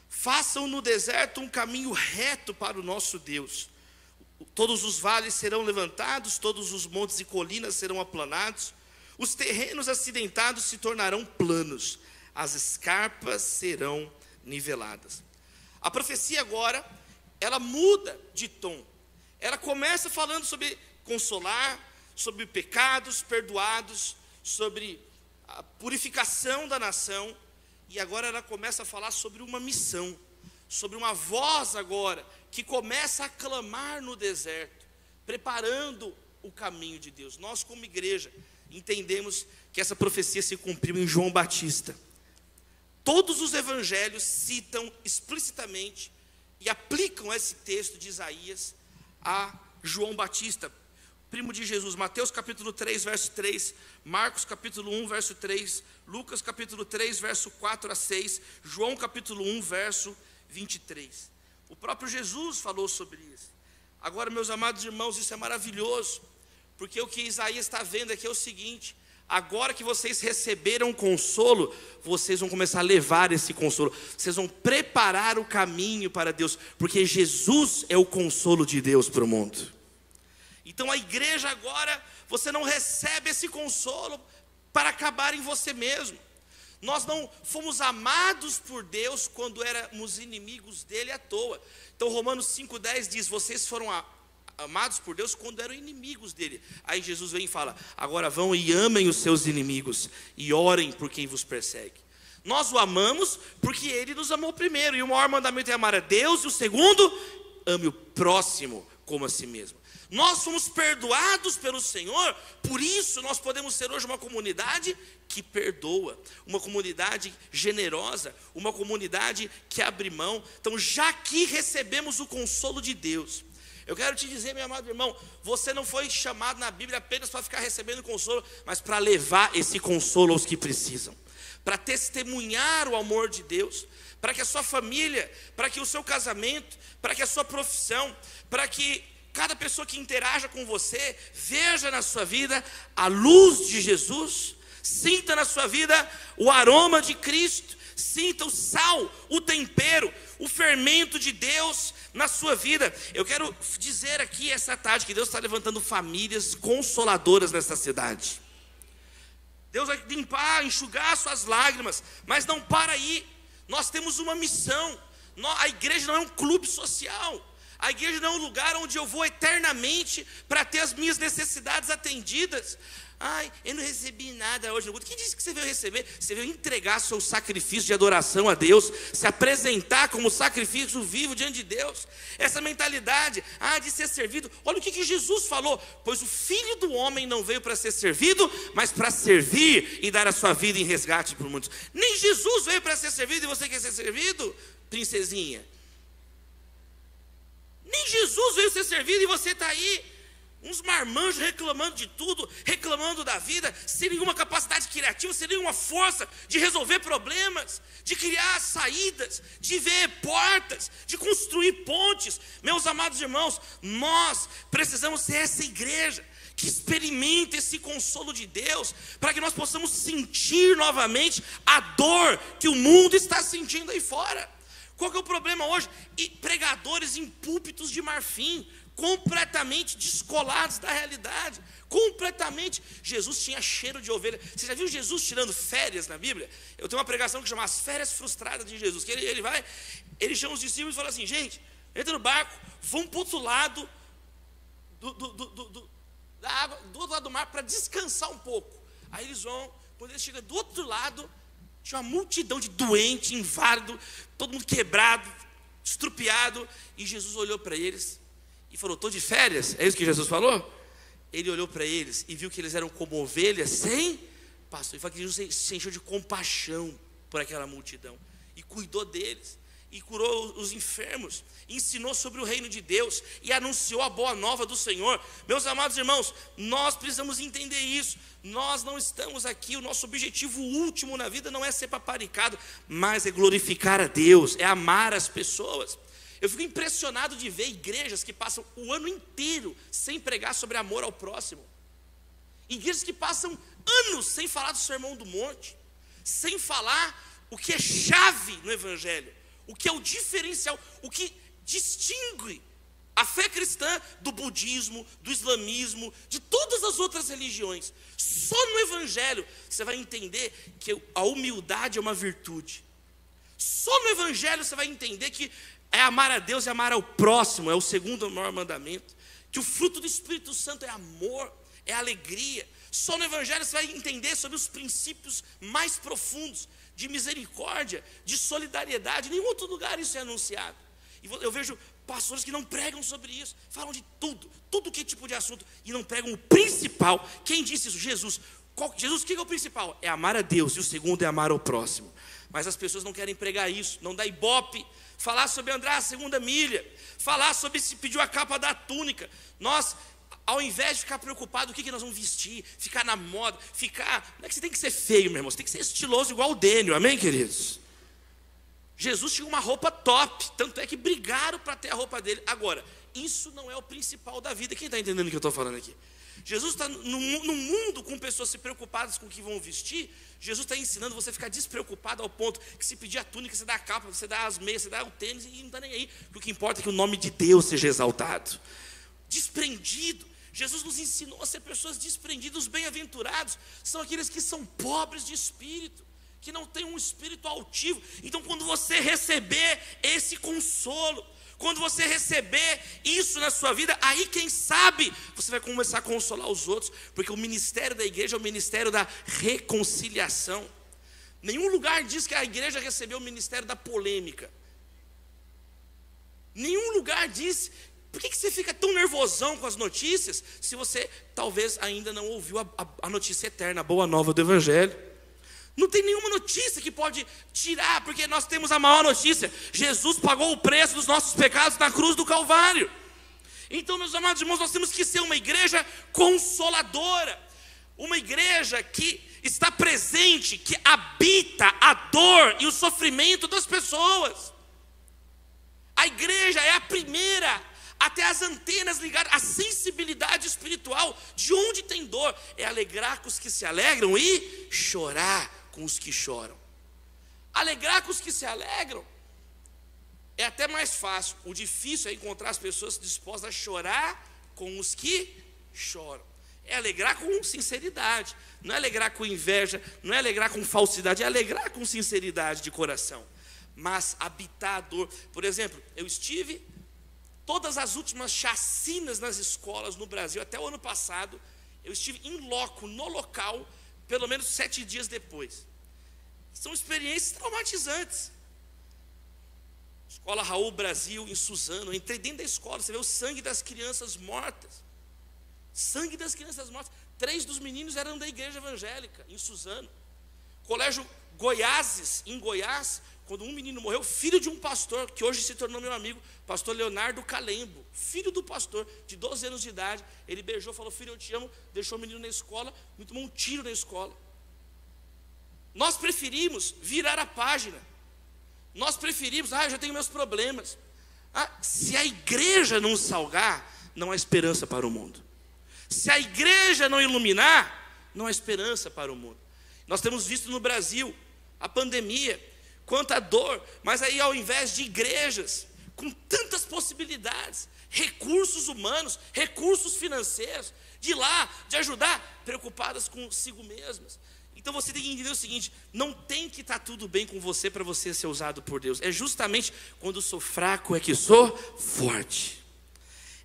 Façam no deserto um caminho reto para o nosso Deus. Todos os vales serão levantados, todos os montes e colinas serão aplanados, os terrenos acidentados se tornarão planos, as escarpas serão niveladas. A profecia agora ela muda de tom. Ela começa falando sobre consolar, sobre pecados perdoados, sobre a purificação da nação, e agora ela começa a falar sobre uma missão, sobre uma voz agora que começa a clamar no deserto, preparando o caminho de Deus. Nós, como igreja, entendemos que essa profecia se cumpriu em João Batista. Todos os evangelhos citam explicitamente e aplicam esse texto de Isaías a João Batista, primo de Jesus. Mateus capítulo 3, verso 3, Marcos capítulo 1, verso 3, Lucas capítulo 3, verso 4 a 6, João capítulo 1, verso 23. O próprio Jesus falou sobre isso. Agora, meus amados irmãos, isso é maravilhoso, porque o que Isaías está vendo aqui é o seguinte: agora que vocês receberam consolo, vocês vão começar a levar esse consolo, vocês vão preparar o caminho para Deus, porque Jesus é o consolo de Deus para o mundo. Então a igreja agora, você não recebe esse consolo para acabar em você mesmo. Nós não fomos amados por Deus quando éramos inimigos dele à toa. Então Romanos 5,10 diz: Vocês foram amados por Deus quando eram inimigos dele. Aí Jesus vem e fala: agora vão e amem os seus inimigos e orem por quem vos persegue. Nós o amamos porque ele nos amou primeiro, e o maior mandamento é amar a Deus, e o segundo, ame o próximo como a si mesmo. Nós fomos perdoados pelo Senhor, por isso nós podemos ser hoje uma comunidade que perdoa, uma comunidade generosa, uma comunidade que abre mão. Então, já que recebemos o consolo de Deus, eu quero te dizer, meu amado irmão, você não foi chamado na Bíblia apenas para ficar recebendo consolo, mas para levar esse consolo aos que precisam, para testemunhar o amor de Deus, para que a sua família, para que o seu casamento, para que a sua profissão, para que cada pessoa que interaja com você veja na sua vida a luz de Jesus, sinta na sua vida o aroma de Cristo, sinta o sal, o tempero, o fermento de Deus na sua vida. Eu quero dizer aqui essa tarde que Deus está levantando famílias consoladoras nessa cidade. Deus vai limpar, enxugar suas lágrimas, mas não para aí. Nós temos uma missão. A igreja não é um clube social. A igreja não é um lugar onde eu vou eternamente para ter as minhas necessidades atendidas. Ai, eu não recebi nada hoje no culto. Quem disse que você veio receber? Você veio entregar seu sacrifício de adoração a Deus, se apresentar como sacrifício vivo diante de Deus. Essa mentalidade, ah, de ser servido. Olha o que, que Jesus falou: pois o filho do homem não veio para ser servido, mas para servir e dar a sua vida em resgate para muitos. Nem Jesus veio para ser servido e você quer ser servido, princesinha. Nem Jesus veio ser servido e você está aí Uns marmanjos reclamando de tudo, reclamando da vida, sem nenhuma capacidade criativa, sem nenhuma força de resolver problemas, de criar saídas, de ver portas, de construir pontes. Meus amados irmãos, nós precisamos ser essa igreja que experimenta esse consolo de Deus, para que nós possamos sentir novamente a dor que o mundo está sentindo aí fora. Qual que é o problema hoje? E pregadores em púlpitos de marfim, completamente descolados da realidade, completamente. Jesus tinha cheiro de ovelha. Você já viu Jesus tirando férias na Bíblia? Eu tenho uma pregação que chama As Férias Frustradas de Jesus, que ele, ele vai, ele chama os discípulos e fala assim: gente, entra no barco, vão para o outro lado do, do, do, da água, do outro lado do mar para descansar um pouco. Aí eles vão, quando eles chegam do outro lado, tinha uma multidão de doente, inválido, todo mundo quebrado, estrupiado, e Jesus olhou para eles e falou: Estou de férias. É isso que Jesus falou? Ele olhou para eles e viu que eles eram como ovelhas sem pastor. E falou que Jesus se encheu de compaixão por aquela multidão e cuidou deles e curou os enfermos, ensinou sobre o reino de Deus e anunciou a boa nova do Senhor. Meus amados irmãos, nós precisamos entender isso. Nós não estamos aqui, o nosso objetivo último na vida não é ser paparicado, mas é glorificar a Deus, é amar as pessoas. Eu fico impressionado de ver igrejas que passam o ano inteiro sem pregar sobre amor ao próximo. Igrejas que passam anos sem falar do sermão do monte, sem falar o que é chave no evangelho, o que é o diferencial, o que distingue a fé cristã do budismo, do islamismo, de todas as outras religiões. Só no evangelho você vai entender que a humildade é uma virtude. Só no evangelho você vai entender que é amar a Deus e amar ao próximo, é o segundo maior mandamento. Que o fruto do Espírito Santo é amor, é alegria. Só no Evangelho você vai entender sobre os princípios mais profundos de misericórdia, de solidariedade. Em nenhum outro lugar isso é anunciado. E eu vejo pastores que não pregam sobre isso, falam de tudo, tudo que tipo de assunto, e não pregam o principal. Quem disse isso? Jesus. Qual, Jesus, o que é o principal? É amar a Deus, e o segundo é amar ao próximo. Mas as pessoas não querem pregar isso, não dá ibope, falar sobre andar a segunda milha, falar sobre se pediu a capa da túnica. Nós, ao invés de ficar preocupado o que, que nós vamos vestir, ficar na moda, ficar. Não é que você tem que ser feio, meu irmão, você tem que ser estiloso igual o Dênio, amém, queridos? Jesus tinha uma roupa top, tanto é que brigaram para ter a roupa dele. Agora, isso não é o principal da vida. Quem está entendendo o que eu estou falando aqui? Jesus está no, mundo com pessoas se preocupadas com o que vão vestir. Jesus está ensinando você a ficar despreocupado ao ponto que se pedir a túnica, você dá a capa, você dá as meias, você dá o tênis e não está nem aí. Porque o que importa é que o nome de Deus seja exaltado. Desprendido. Jesus nos ensinou a ser pessoas desprendidas, bem-aventurados são aqueles que são pobres de espírito, que não têm um espírito altivo. Então, quando você receber esse consolo, quando você receber isso na sua vida, aí quem sabe você vai começar a consolar os outros, porque o ministério da igreja é o ministério da reconciliação. Nenhum lugar diz que a igreja recebeu o ministério da polêmica. Nenhum lugar diz. Por que, que você fica tão nervosão com as notícias se você talvez ainda não ouviu a, a, a notícia eterna, a boa nova do Evangelho? Não tem nenhuma notícia que pode tirar, porque nós temos a maior notícia: Jesus pagou o preço dos nossos pecados na cruz do Calvário. Então, meus amados irmãos, nós temos que ser uma igreja consoladora, uma igreja que está presente, que habita a dor e o sofrimento das pessoas. A igreja é a primeira até as antenas ligadas, a sensibilidade espiritual de onde tem dor é alegrar com os que se alegram e chorar com os que choram. Alegrar com os que se alegram é até mais fácil. O difícil é encontrar as pessoas dispostas a chorar com os que choram. É alegrar com sinceridade, não é alegrar com inveja, não é alegrar com falsidade, é alegrar com sinceridade de coração. Mas habitar a dor. Por exemplo, eu estive todas as últimas chacinas nas escolas no Brasil, até o ano passado, eu estive em loco, no local, pelo menos sete dias depois. São experiências traumatizantes. Escola Raul Brasil, em Suzano. Eu entrei dentro da escola, você vê o sangue das crianças mortas. Sangue das crianças mortas. Três dos meninos eram da igreja evangélica, em Suzano. Colégio Goiáses, em Goiás, quando um menino morreu, filho de um pastor, que hoje se tornou meu amigo, pastor Leonardo Calembo, filho do pastor, de 12 anos de idade, ele beijou, falou, filho, eu te amo, deixou o menino na escola, me tomou um tiro na escola. Nós preferimos virar a página. Nós preferimos, ah, eu já tenho meus problemas. Ah, se a igreja não salgar, não há esperança para o mundo. Se a igreja não iluminar, não há esperança para o mundo. Nós temos visto no Brasil a pandemia, quanta dor, mas aí ao invés de igrejas com tantas possibilidades, recursos humanos, recursos financeiros, de lá, de ajudar, preocupadas consigo mesmas. Então você tem que entender o seguinte: não tem que estar tá tudo bem com você para você ser usado por Deus. É justamente quando sou fraco é que sou forte.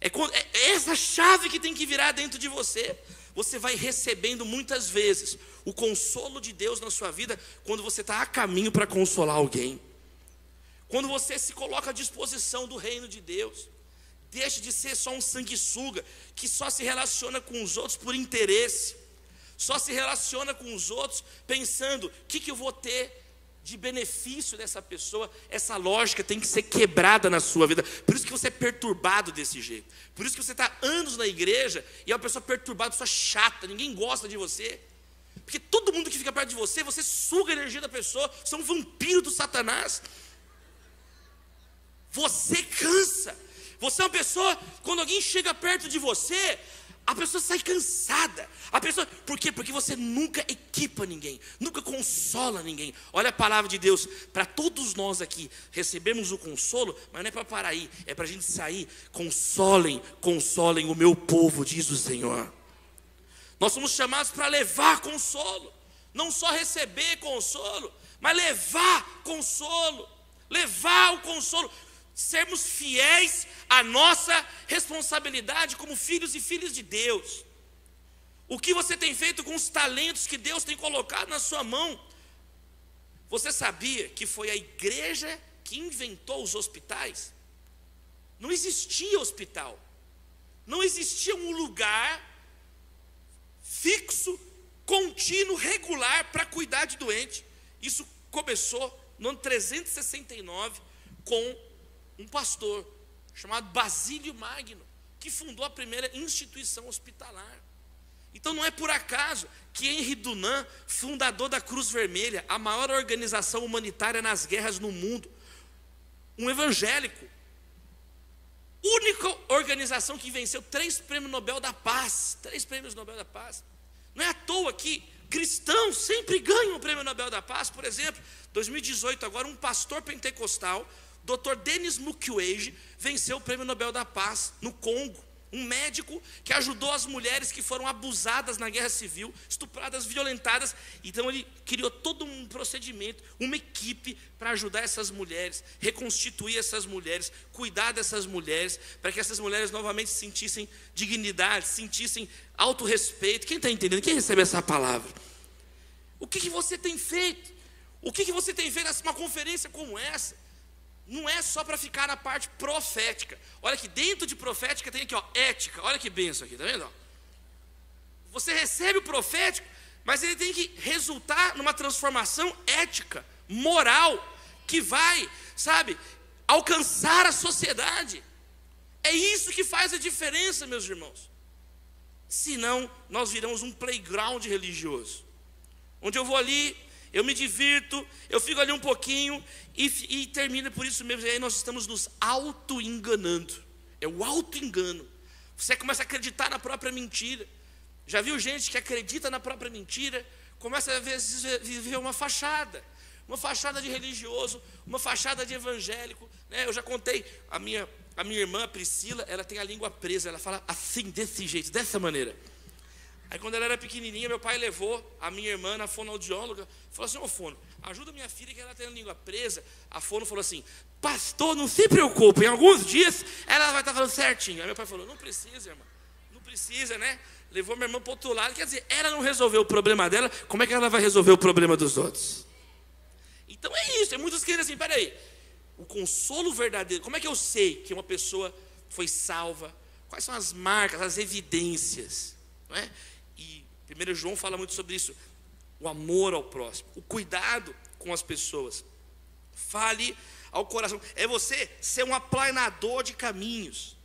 É, quando, é essa chave que tem que virar dentro de você. Você vai recebendo muitas vezes o consolo de Deus na sua vida quando você está a caminho para consolar alguém. Quando você se coloca à disposição do reino de Deus. Deixe de ser só um sanguessuga que só se relaciona com os outros por interesse só se relaciona com os outros pensando: o que, que eu vou ter de benefício dessa pessoa, essa lógica tem que ser quebrada na sua vida. Por isso que você é perturbado desse jeito. Por isso que você está anos na igreja e é uma pessoa perturbada, pessoa chata, ninguém gosta de você. Porque todo mundo que fica perto de você, você suga a energia da pessoa, você é um vampiro do Satanás. Você cansa. Você é uma pessoa, quando alguém chega perto de você, a pessoa sai cansada. A pessoa, por quê? Porque você nunca equipa ninguém, nunca consola ninguém. Olha a palavra de Deus, para todos nós aqui recebemos o consolo, mas não é para parar aí, é para a gente sair. Consolem, consolem o meu povo, diz o Senhor. Nós somos chamados para levar consolo, não só receber consolo, mas levar consolo, levar o consolo sermos fiéis à nossa responsabilidade como filhos e filhas de Deus. O que você tem feito com os talentos que Deus tem colocado na sua mão? Você sabia que foi a igreja que inventou os hospitais? Não existia hospital, não existia um lugar fixo, contínuo, regular para cuidar de doente. Isso começou no ano 369 com um pastor chamado Basílio Magno, que fundou a primeira instituição hospitalar. Então não é por acaso que Henri Dunant, fundador da Cruz Vermelha, a maior organização humanitária nas guerras no mundo, um evangélico, única organização que venceu três prêmios Nobel da Paz, três prêmios Nobel da Paz. Não é à toa que cristãos sempre ganham o prêmio Nobel da Paz, por exemplo, 2018 agora um pastor pentecostal, Dr. Denis Mukwege, venceu o prêmio Nobel da Paz no Congo um médico que ajudou as mulheres que foram abusadas na guerra civil, estupradas, violentadas. Então ele criou todo um procedimento, uma equipe para ajudar essas mulheres, reconstituir essas mulheres, cuidar dessas mulheres, para que essas mulheres novamente sentissem dignidade, sentissem autorrespeito. Quem está entendendo? Quem recebe essa palavra? O que, que você tem feito? O que, que você tem feito numa conferência como essa? Não é só para ficar na parte profética. Olha que dentro de profética tem aqui, ó, ética. Olha que benção aqui, tá vendo? Você recebe o profético, mas ele tem que resultar numa transformação ética, moral, que vai, sabe, alcançar a sociedade. É isso que faz a diferença, meus irmãos. Senão, nós viramos um playground religioso, onde eu vou ali, eu me divirto, eu fico ali um pouquinho e, e termina por isso mesmo. E aí nós estamos nos auto-enganando. É o auto-engano. Você começa a acreditar na própria mentira. Já viu gente que acredita na própria mentira, começa a viver uma fachada, uma fachada de religioso, uma fachada de evangélico. Né? Eu já contei, a minha, a minha irmã Priscila, ela tem a língua presa, ela fala assim, desse jeito, dessa maneira. Aí quando ela era pequenininha, meu pai levou a minha irmã na fonoaudióloga, falou assim, ô fono, ajuda minha filha que ela tem a língua presa. A fono falou assim, pastor, não se preocupe, em alguns dias ela vai estar falando certinho. Aí meu pai falou, não precisa, irmã, não precisa, né? Levou minha irmã para outro lado, quer dizer, ela não resolveu o problema dela, como é que ela vai resolver o problema dos outros? Então é isso, muitos que dizem assim, peraí, o consolo verdadeiro, como é que eu sei que uma pessoa foi salva? Quais são as marcas, as evidências? Não é? 1 João fala muito sobre isso. O amor ao próximo, o cuidado com as pessoas. Fale ao coração. É você ser um aplanador de caminhos.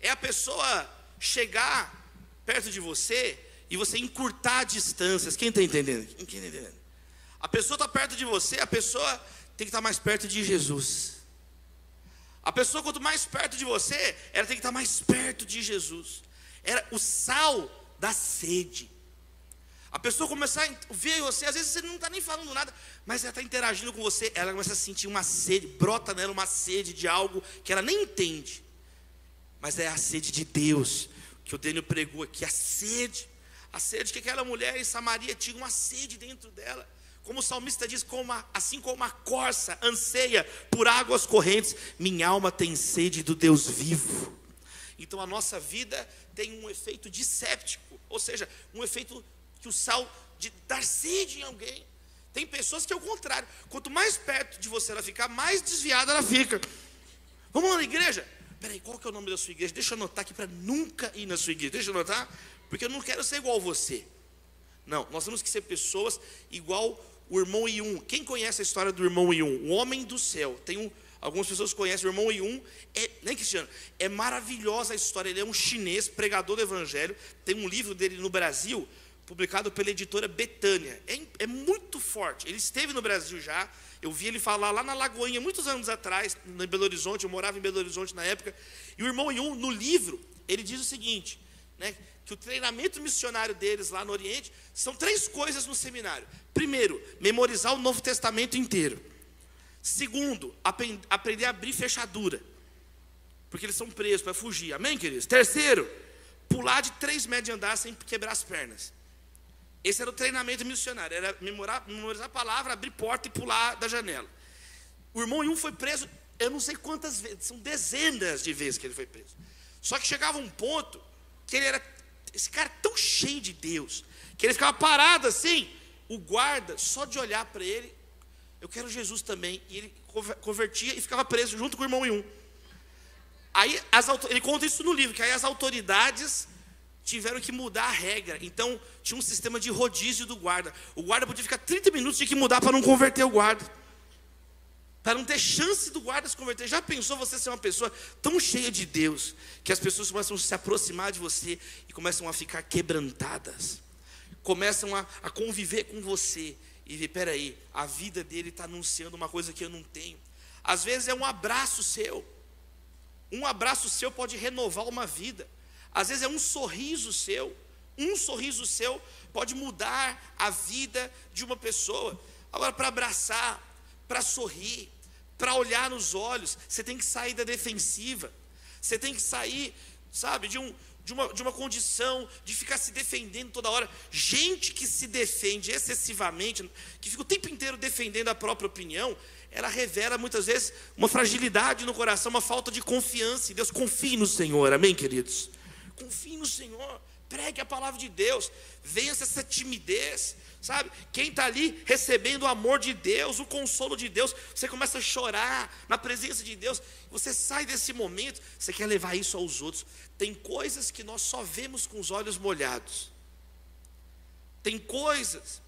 É a pessoa chegar perto de você e você encurtar distâncias. Quem está entendendo? Quem está entendendo? A pessoa está perto de você, a pessoa tem que estar tá mais perto de Jesus. A pessoa, quanto mais perto de você, ela tem que estar tá mais perto de Jesus. Era o sal da sede. A pessoa começar a ver você, às vezes você não está nem falando nada, mas ela está interagindo com você, ela começa a sentir uma sede, brota nela uma sede de algo que ela nem entende. Mas é a sede de Deus, que o Daniel pregou aqui, a sede. A sede que aquela mulher em Samaria tinha uma sede dentro dela. Como o salmista diz, como a, assim como a corça anseia por águas correntes, minha alma tem sede do Deus vivo. Então a nossa vida tem um efeito disséptico, ou seja, um efeito que o sal de dar sede em alguém. Tem pessoas que é o contrário. Quanto mais perto de você ela ficar, mais desviada ela fica. Vamos lá na igreja? Peraí, qual que é o nome da sua igreja? Deixa eu anotar aqui para nunca ir na sua igreja. Deixa eu anotar, porque eu não quero ser igual você. Não, nós temos que ser pessoas igual o irmão Iun. Quem conhece a história do irmão Iun? O homem do céu. Tem um, Algumas pessoas conhecem o irmão Yun, é, nem cristiano, é maravilhosa a história. Ele é um chinês, pregador do evangelho. Tem um livro dele no Brasil, publicado pela editora Betânia. É, é, muito forte. Ele esteve no Brasil já. Eu vi ele falar lá na Lagoinha, muitos anos atrás, em Belo Horizonte. Eu morava em Belo Horizonte na época. E o irmão Yun, no livro, ele diz o seguinte: né, que o treinamento missionário deles lá no Oriente são três coisas no seminário. Primeiro, memorizar o Novo Testamento inteiro. Segundo, aprender a abrir fechadura. Porque eles são presos para fugir. Amém, queridos? Terceiro, pular de três metros de andar sem quebrar as pernas. Esse era o treinamento missionário. Era memorar, memorizar a palavra, abrir porta e pular da janela. O irmão Yun foi preso, eu não sei quantas vezes, são dezenas de vezes que ele foi preso. Só que chegava um ponto que ele era, esse cara tão cheio de Deus, que ele ficava parado assim, o guarda, só de olhar para ele, eu quero Jesus também. E ele convertia e ficava preso junto com o irmão em um. Aí as, ele conta isso no livro, que aí as autoridades tiveram que mudar a regra. Então, tinha um sistema de rodízio do guarda. O guarda podia ficar 30 minutos, tinha que mudar para não converter o guarda. Para não ter chance do guarda se converter. Já pensou você ser uma pessoa tão cheia de Deus, que as pessoas começam a se aproximar de você e começam a ficar quebrantadas? Começam a, a conviver com você e ver, peraí, a vida dele está anunciando uma coisa que eu não tenho. Às vezes é um abraço seu. Um abraço seu pode renovar uma vida. Às vezes é um sorriso seu. Um sorriso seu pode mudar a vida de uma pessoa. Agora, para abraçar, para sorrir, para olhar nos olhos, você tem que sair da defensiva. Você tem que sair, sabe, de, um, de, uma, de uma condição de ficar se defendendo toda hora. Gente que se defende excessivamente, que fica o tempo inteiro defendendo a própria opinião, ela revela muitas vezes uma fragilidade no coração, uma falta de confiança em Deus. Confie no Senhor, amém, queridos? Confie no Senhor, pregue a palavra de Deus, vença essa timidez, sabe? Quem está ali recebendo o amor de Deus, o consolo de Deus, você começa a chorar na presença de Deus, você sai desse momento, você quer levar isso aos outros. Tem coisas que nós só vemos com os olhos molhados, tem coisas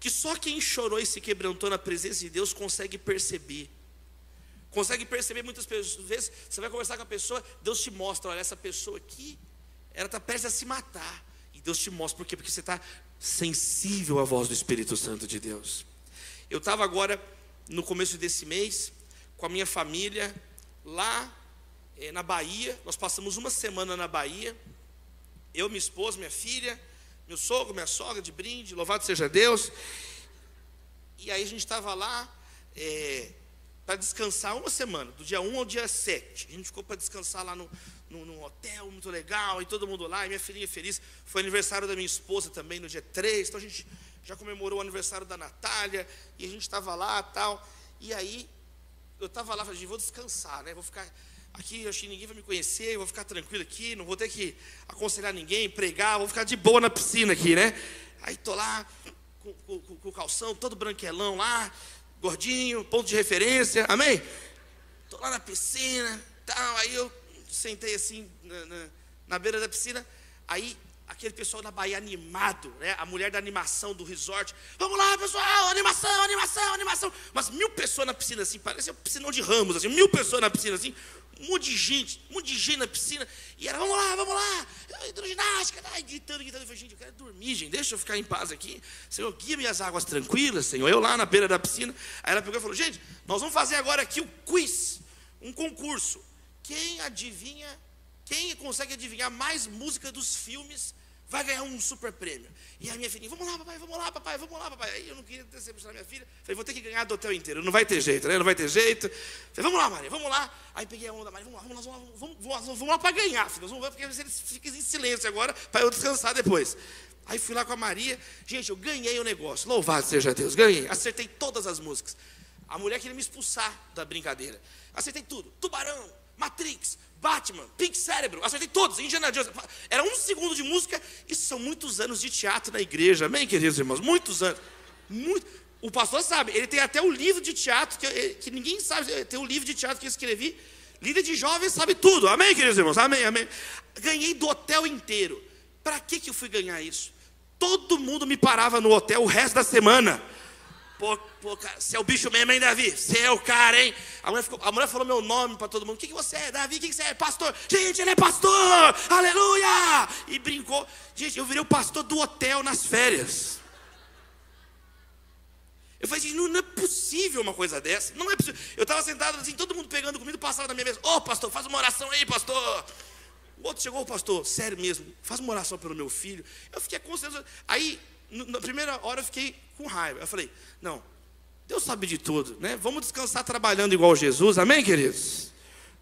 que só quem chorou e se quebrantou na presença de Deus consegue perceber. Consegue perceber muitas vezes, você vai conversar com a pessoa, Deus te mostra, olha, essa pessoa aqui ela está prestes a se matar. E Deus te mostra por quê? Porque você está sensível à voz do Espírito Santo de Deus. Eu estava agora, no começo desse mês, com a minha família, lá é, na Bahia. Nós passamos uma semana na Bahia. Eu, minha esposa, minha filha, meu sogro, minha sogra de brinde, louvado seja Deus. E aí a gente estava lá é, para descansar uma semana, do dia 1 ao dia 7. A gente ficou para descansar lá no, num, num, hotel muito legal, e todo mundo lá, e minha filhinha feliz. Foi aniversário da minha esposa também no dia 3, então a gente já comemorou o aniversário da Natália, e a gente estava lá tal. E aí, eu estava lá, falei, vou descansar, né? Vou ficar aqui, acho que ninguém vai me conhecer, vou ficar tranquilo aqui, não vou ter que aconselhar ninguém, pregar, vou ficar de boa na piscina aqui, né? Aí tô lá, com, com, com o calção todo branquelão lá, gordinho, ponto de referência, amém? Tô lá na piscina, tal, aí eu sentei assim na, na, na beira da piscina, aí aquele pessoal da Bahia animado, né? A mulher da animação do resort. Vamos lá, pessoal, animação, animação, animação. Mas mil pessoas na piscina, assim, parece um piscinão de ramos, assim, mil pessoas na piscina, assim, um monte de gente, um monte de gente na piscina. E era, vamos lá, vamos lá, hidroginástica, tá, gritando, gritando. Eu falei, gente, eu quero dormir, gente, deixa eu ficar em paz aqui. Senhor, guia minhas águas tranquilas, Senhor. Eu lá na beira da piscina. Aí ela pegou e falou, gente, nós vamos fazer agora aqui o quiz, um concurso. Quem adivinha, quem consegue adivinhar mais música dos filmes vai ganhar um super prêmio. E a minha filhinha, vamos lá, papai, vamos lá, papai, vamos lá, papai. Aí eu não queria decepcionar minha filha. Falei, vou ter que ganhar do hotel inteiro. Não vai ter jeito, né? Não vai ter jeito. Falei, vamos lá, Maria, vamos lá. Aí peguei a onda, Maria, vamos lá, vamos lá, vamos lá, vamos, vamos, vamos lá para ganhar, filho. Vamos ver porque eles ficam em silêncio agora para eu descansar depois. Aí fui lá com a Maria. Gente, eu ganhei o negócio. Louvado seja Deus, ganhei. Acertei todas as músicas. A mulher queria me expulsar da brincadeira. Acertei tudo. Tubarão, Matrix, Batman, Pink Cérebro, acertei todos, Indiana Jones. Era um segundo de música, isso são muitos anos de teatro na igreja, amém, queridos irmãos? Muitos anos. Muito. O pastor sabe, ele tem até o livro de teatro, que, que ninguém sabe, tem o livro de teatro que eu escrevi. Líder de jovens sabe tudo, amém, queridos irmãos? Amém, amém. Ganhei do hotel inteiro. Para que, que eu fui ganhar isso? Todo mundo me parava no hotel o resto da semana. Pô, pô, você é o bicho mesmo, hein, Davi? Você é o cara, hein? A mulher, ficou, a mulher falou meu nome para todo mundo. O que, que você é, Davi? O que, que você é? Pastor. Gente, ele é pastor! Aleluia! E brincou. Gente, eu virei o pastor do hotel nas férias. Eu falei, gente, não, não, é possível uma coisa dessa. Não é possível. Eu estava sentado assim, todo mundo pegando comida, passava na minha mesa. Ô, oh, pastor, faz uma oração aí, pastor. O outro chegou, pastor, sério mesmo, faz uma oração pelo meu filho. Eu fiquei constrangido. Aí, na primeira hora, eu fiquei com raiva. Eu falei, não, Deus sabe de tudo, né? Vamos descansar trabalhando igual Jesus, amém, queridos?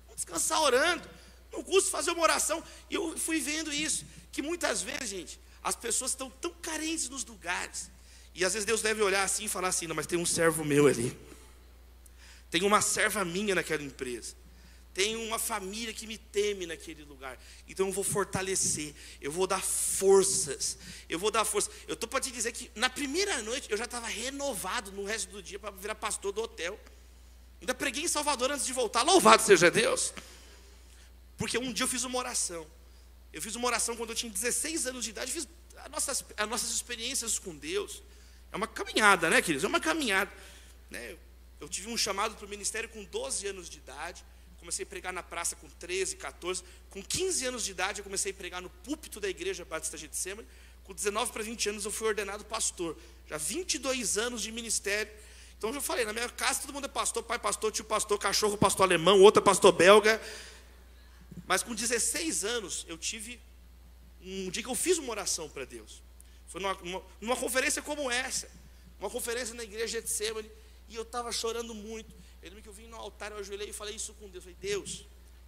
Vamos descansar orando. Não custa fazer uma oração. E eu fui vendo isso, que muitas vezes, gente, as pessoas estão tão carentes nos lugares. E às vezes Deus deve olhar assim e falar assim: não, mas tem um servo meu ali. Tem uma serva minha naquela empresa. Tem uma família que me teme naquele lugar. Então eu vou fortalecer, eu vou dar forças. Eu vou dar força. Eu estou para te dizer que na primeira noite eu já estava renovado no resto do dia para virar pastor do hotel. Ainda preguei em Salvador antes de voltar. Louvado seja Deus. Porque um dia eu fiz uma oração. Eu fiz uma oração quando eu tinha 16 anos de idade, fiz as nossas, as nossas experiências com Deus. É uma caminhada, né, queridos? É uma caminhada. Né? Eu tive um chamado para o ministério com 12 anos de idade. Comecei a pregar na praça com 13, 14. Com 15 anos de idade, eu comecei a pregar no púlpito da igreja Batista Getsemane. Com 19 para 20 anos, eu fui ordenado pastor. Já 22 anos de ministério. Então, eu já falei, na minha casa todo mundo é pastor, pai pastor, tio pastor, cachorro pastor alemão, outro é pastor belga. Mas com 16 anos, eu tive um dia que eu fiz uma oração para Deus. Foi numa, numa, numa, conferência como essa, uma conferência na igreja de Semane, e eu estava chorando muito. Eu lembro que eu vim no altar, eu ajoelhei e falei isso com Deus. Eu falei, Deus,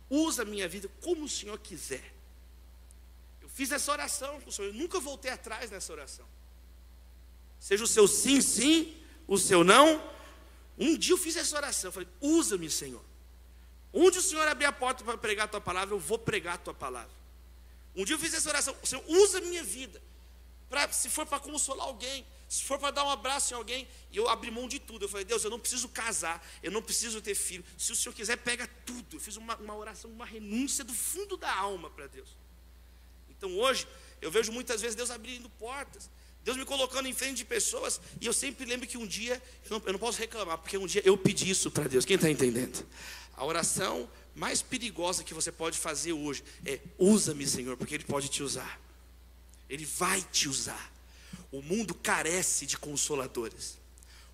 usa a minha vida como o Senhor quiser. Eu fiz essa oração com o Senhor, eu nunca voltei atrás nessa oração. Seja o seu sim, sim, o seu não. Um dia eu fiz essa oração, eu falei, usa-me, Senhor. Onde o Senhor abrir a porta para pregar a tua palavra, eu vou pregar a tua palavra. Um dia eu fiz essa oração, Senhor, usa a minha vida. Pra, se for para consolar alguém, se for para dar um abraço em alguém, eu abri mão de tudo. Eu falei, Deus, eu não preciso casar, eu não preciso ter filho. Se o Senhor quiser, pega tudo. Eu fiz uma, uma oração, uma renúncia do fundo da alma para Deus. Então hoje, eu vejo muitas vezes Deus abrindo portas. Deus me colocando em frente de pessoas, e eu sempre lembro que um dia, eu não, eu não posso reclamar, porque um dia eu pedi isso para Deus. Quem está entendendo? A oração mais perigosa que você pode fazer hoje é: usa-me, Senhor, porque Ele pode te usar. Ele vai te usar. O mundo carece de consoladores.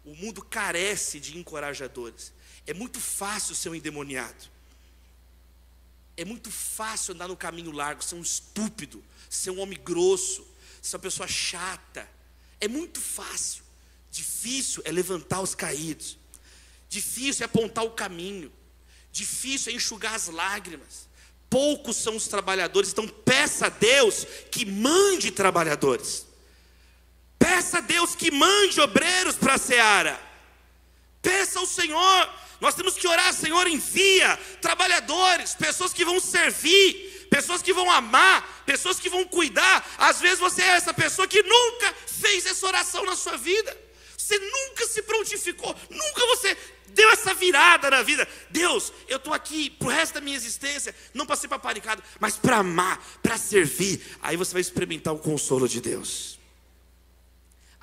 O mundo carece de encorajadores. É muito fácil ser um endemoniado. É muito fácil andar no caminho largo, ser um estúpido, ser um homem grosso, ser uma pessoa chata. É muito fácil. Difícil é levantar os caídos. Difícil é apontar o caminho. Difícil é enxugar as lágrimas. Poucos são os trabalhadores, então peça a Deus que mande trabalhadores. Peça a Deus que mande obreiros para a seara. Peça ao Senhor. Nós temos que orar, Senhor, envia trabalhadores, pessoas que vão servir, pessoas que vão amar, pessoas que vão cuidar. Às vezes você é essa pessoa que nunca fez essa oração na sua vida. Você nunca se prontificou, nunca você deu essa virada na vida. Deus, eu estou aqui para o resto da minha existência, não para ser paparicado, mas para amar, para servir. Aí você vai experimentar o consolo de Deus.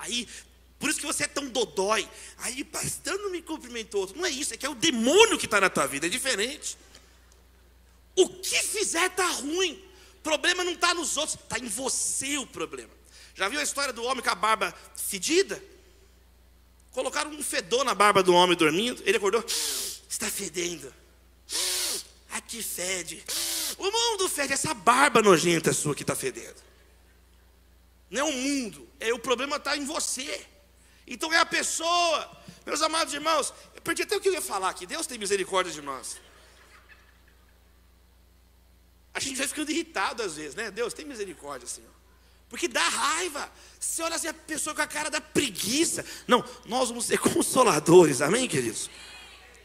Aí, por isso que você é tão dodói. Aí, pastor não me cumprimentou. Não é isso, é que é o demônio que está na tua vida, é diferente. O que fizer está ruim. Problema não está nos outros, está em você o problema. Já viu a história do homem com a barba fedida? Colocaram um fedor na barba do homem dormindo. Ele acordou. Está fedendo. Aqui fede. O mundo fede. Essa barba nojenta sua que está fedendo. Não é o mundo. É o problema está em você. Então é a pessoa. Meus amados irmãos, perdi até o que eu ia falar aqui. Deus tem misericórdia de nós. A gente vai ficando irritado às vezes, né? Deus tem misericórdia, Senhor. Porque dá raiva. Você olha assim a pessoa com a cara da preguiça. Não, nós vamos ser consoladores, amém, queridos?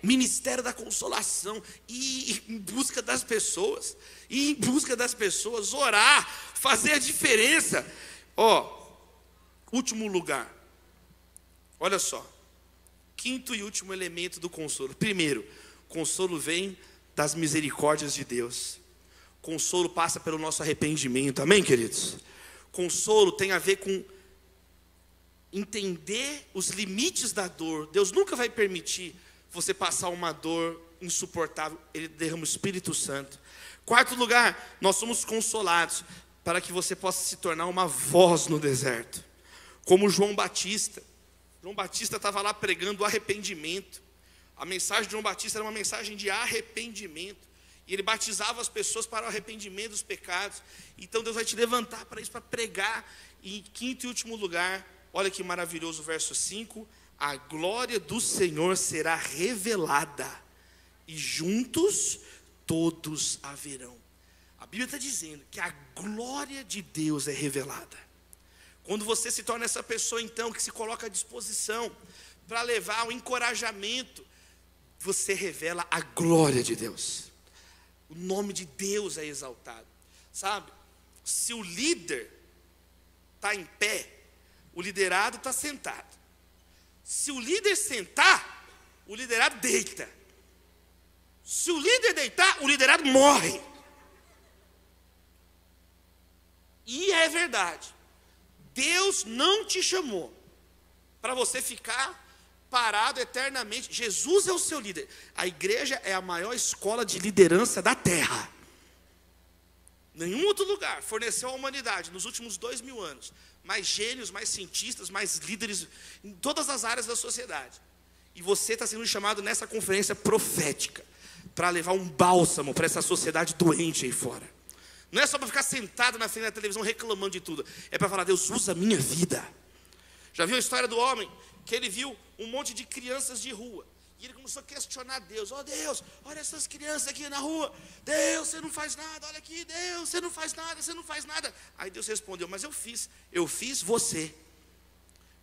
Ministério da consolação, e em busca das pessoas, e em busca das pessoas, orar, fazer a diferença. Ó, último lugar, olha só, quinto e último elemento do consolo. Primeiro, consolo vem das misericórdias de Deus. Consolo passa pelo nosso arrependimento, amém, queridos? Consolo tem a ver com entender os limites da dor. Deus nunca vai permitir você passar uma dor insuportável. Ele derrama o Espírito Santo. Quarto lugar, nós somos consolados para que você possa se tornar uma voz no deserto. Como João Batista. João Batista estava lá pregando arrependimento. A mensagem de João Batista era uma mensagem de arrependimento. E ele batizava as pessoas para o arrependimento dos pecados. Então Deus vai te levantar para isso, para pregar. E em quinto e último lugar, olha que maravilhoso o verso 5: a glória do Senhor será revelada, e juntos todos a verão. A Bíblia está dizendo que a glória de Deus é revelada. Quando você se torna essa pessoa, então, que se coloca à disposição para levar o encorajamento, você revela a glória de Deus o nome de Deus é exaltado. Sabe? Se o líder está em pé, o liderado está sentado. Se o líder sentar, o liderado deita. Se o líder deitar, o liderado morre. E é verdade. Deus não te chamou para você ficar parado eternamente. Jesus é o seu líder. A igreja é a maior escola de liderança da terra. Nenhum outro lugar forneceu à humanidade, nos últimos dois mil anos, mais gênios, mais cientistas, mais líderes em todas as áreas da sociedade. E você está sendo chamado nessa conferência profética para levar um bálsamo para essa sociedade doente aí fora. Não é só para ficar sentado na frente da televisão reclamando de tudo, é para falar: Deus usa a minha vida. Já viu a história do homem que ele viu um monte de crianças de rua. E ele começou a questionar Deus: Ó oh, Deus, olha essas crianças aqui na rua. Deus, você não faz nada. Olha aqui, Deus, você não faz nada, você não faz nada. Aí Deus respondeu: Mas eu fiz, eu fiz você.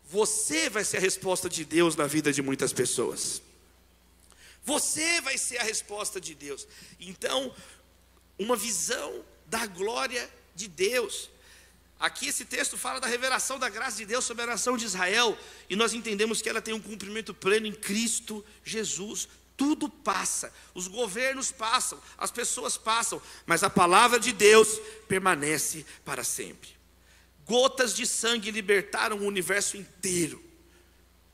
Você vai ser a resposta de Deus na vida de muitas pessoas. Você vai ser a resposta de Deus. Então, uma visão da glória de Deus. Aqui esse texto fala da revelação da graça de Deus sobre a nação de Israel, e nós entendemos que ela tem um cumprimento pleno em Cristo Jesus. Tudo passa, os governos passam, as pessoas passam, mas a palavra de Deus permanece para sempre. Gotas de sangue libertaram o universo inteiro.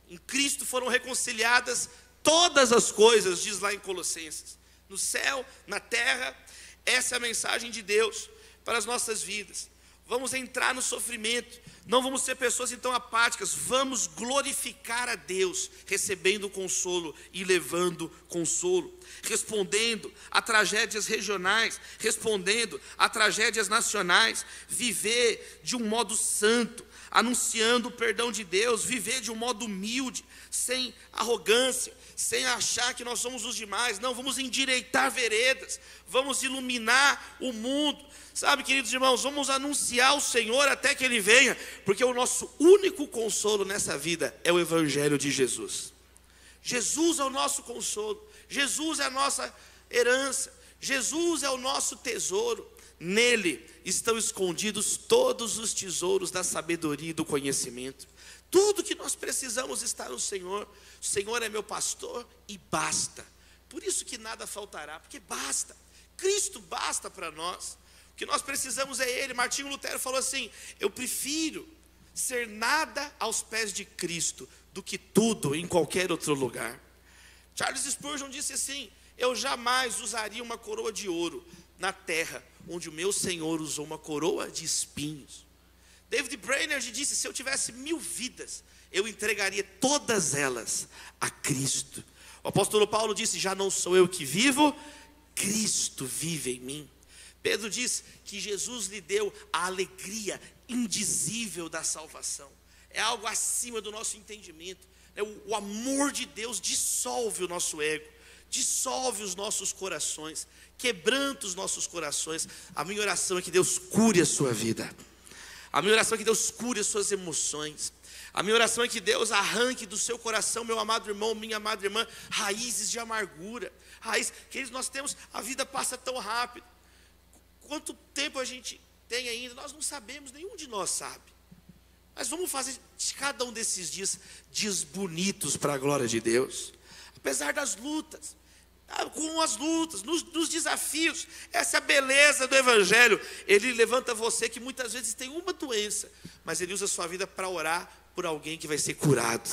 Em Cristo foram reconciliadas todas as coisas, diz lá em Colossenses. No céu, na terra, essa é a mensagem de Deus para as nossas vidas. Vamos entrar no sofrimento, não vamos ser pessoas então apáticas, vamos glorificar a Deus, recebendo consolo e levando consolo, respondendo a tragédias regionais, respondendo a tragédias nacionais, viver de um modo santo, anunciando o perdão de Deus, viver de um modo humilde, sem arrogância, sem achar que nós somos os demais, não, vamos endireitar veredas, vamos iluminar o mundo, Sabe, queridos irmãos, vamos anunciar o Senhor até que Ele venha, porque o nosso único consolo nessa vida é o Evangelho de Jesus. Jesus é o nosso consolo, Jesus é a nossa herança, Jesus é o nosso tesouro. Nele estão escondidos todos os tesouros da sabedoria e do conhecimento. Tudo que nós precisamos está no Senhor. O Senhor é meu pastor e basta. Por isso que nada faltará, porque basta. Cristo basta para nós. O que nós precisamos é Ele. Martinho Lutero falou assim: Eu prefiro ser nada aos pés de Cristo do que tudo em qualquer outro lugar. Charles Spurgeon disse assim: Eu jamais usaria uma coroa de ouro na terra onde o meu Senhor usou uma coroa de espinhos. David Brainerd disse: Se eu tivesse mil vidas, eu entregaria todas elas a Cristo. O apóstolo Paulo disse: Já não sou eu que vivo, Cristo vive em mim. Pedro diz que Jesus lhe deu a alegria indizível da salvação. É algo acima do nosso entendimento. É o amor de Deus dissolve o nosso ego, dissolve os nossos corações, quebranta os nossos corações. A minha oração é que Deus cure a sua vida. A minha oração é que Deus cure as suas emoções. A minha oração é que Deus arranque do seu coração, meu amado irmão, minha amada irmã, raízes de amargura. Raiz, que nós temos, a vida passa tão rápido. Quanto tempo a gente tem ainda, nós não sabemos, nenhum de nós sabe. Mas vamos fazer de cada um desses dias dias bonitos para a glória de Deus. Apesar das lutas, com as lutas, nos, nos, desafios, essa é a beleza do Evangelho. Ele levanta você que muitas vezes tem uma doença, mas ele usa a sua vida para orar por alguém que vai ser curado.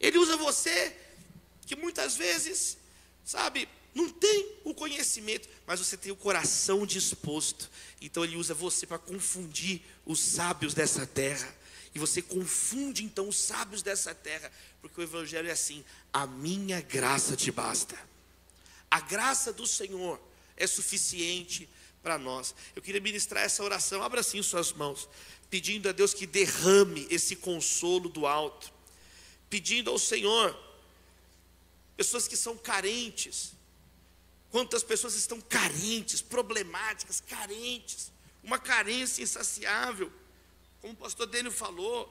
Ele usa você que muitas vezes, sabe, não tem o conhecimento, mas você tem o coração disposto. Então ele usa você para confundir os sábios dessa terra. E você confunde então os sábios dessa terra, porque o evangelho é assim: a minha graça te basta. A graça do Senhor é suficiente para nós. Eu queria ministrar essa oração. Abra assim suas mãos, pedindo a Deus que derrame esse consolo do alto, pedindo ao Senhor pessoas que são carentes, Quantas pessoas estão carentes, problemáticas, carentes, uma carência insaciável. Como o pastor Dênio falou,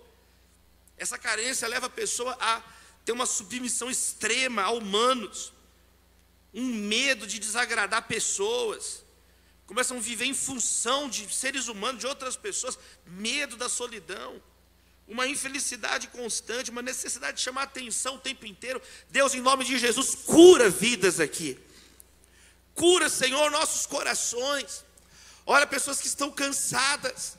essa carência leva a pessoa a ter uma submissão extrema a humanos, um medo de desagradar pessoas, começam a viver em função de seres humanos, de outras pessoas, medo da solidão, uma infelicidade constante, uma necessidade de chamar atenção o tempo inteiro. Deus, em nome de Jesus, cura vidas aqui. Cura, Senhor, nossos corações. Olha, pessoas que estão cansadas,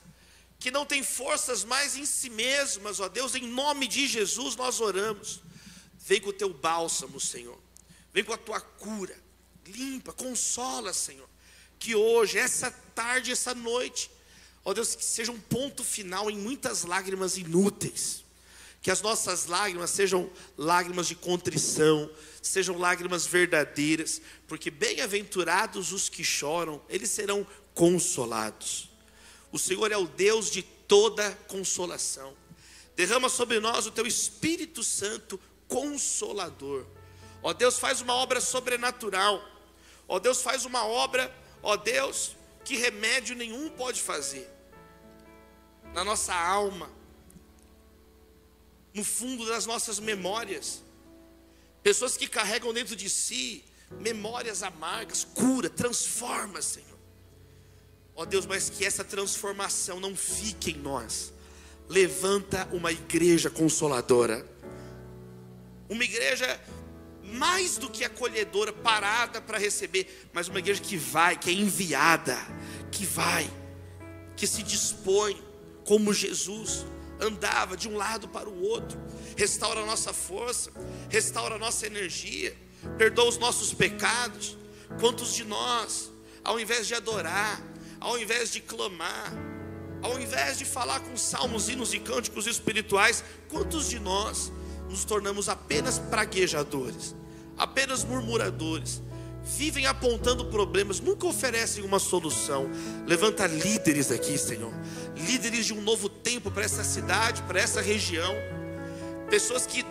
que não têm forças mais em si mesmas, ó Deus, em nome de Jesus nós oramos. Vem com o teu bálsamo, Senhor. Vem com a tua cura. Limpa, consola, Senhor. Que hoje, essa tarde, essa noite, ó Deus, que seja um ponto final em muitas lágrimas inúteis. Que as nossas lágrimas sejam lágrimas de contrição, sejam lágrimas verdadeiras, porque bem-aventurados os que choram, eles serão consolados. O Senhor é o Deus de toda consolação. Derrama sobre nós o teu Espírito Santo consolador. Ó Deus, faz uma obra sobrenatural. Ó Deus, faz uma obra, ó Deus, que remédio nenhum pode fazer. Na nossa alma, no fundo das nossas memórias. Pessoas que carregam dentro de si memórias amargas, cura, transforma, Senhor. Ó Deus, mas que essa transformação não fique em nós. Levanta uma igreja consoladora. Uma igreja mais do que acolhedora, parada para receber, mas uma igreja que vai, que é enviada, que vai, que se dispõe, como Jesus andava de um lado para o outro. Restaura a nossa força, restaura a nossa energia, perdoa os nossos pecados. Quantos de nós, ao invés de adorar, ao invés de clamar, ao invés de falar com salmos, hinos e cânticos espirituais, quantos de nós nos tornamos apenas praguejadores, apenas murmuradores, vivem apontando problemas, nunca oferecem uma solução. Levanta líderes aqui, Senhor, líderes de um novo tempo para essa cidade, para essa região, pessoas que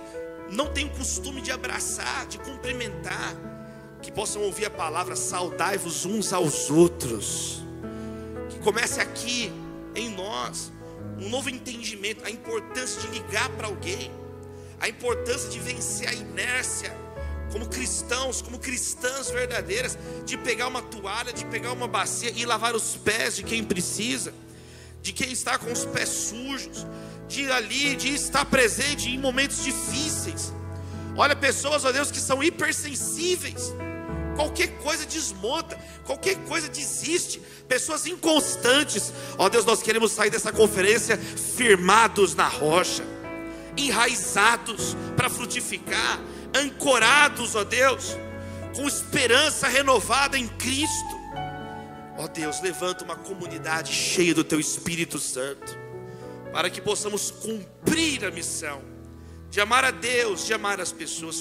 não têm o costume de abraçar, de cumprimentar, que possam ouvir a palavra saudai-vos uns aos outros. Comece aqui em nós um novo entendimento, a importância de ligar para alguém, a importância de vencer a inércia como cristãos, como cristãs verdadeiras, de pegar uma toalha, de pegar uma bacia e lavar os pés de quem precisa, de quem está com os pés sujos, de ir ali, de estar presente em momentos difíceis. Olha, pessoas, ó Deus, que são hipersensíveis qualquer coisa desmonta, qualquer coisa desiste, pessoas inconstantes. Ó Deus, nós queremos sair dessa conferência firmados na rocha, enraizados para frutificar, ancorados, ó Deus, com esperança renovada em Cristo. Ó Deus, levanta uma comunidade cheia do Teu Espírito Santo, para que possamos cumprir a missão de amar a Deus, de amar as pessoas.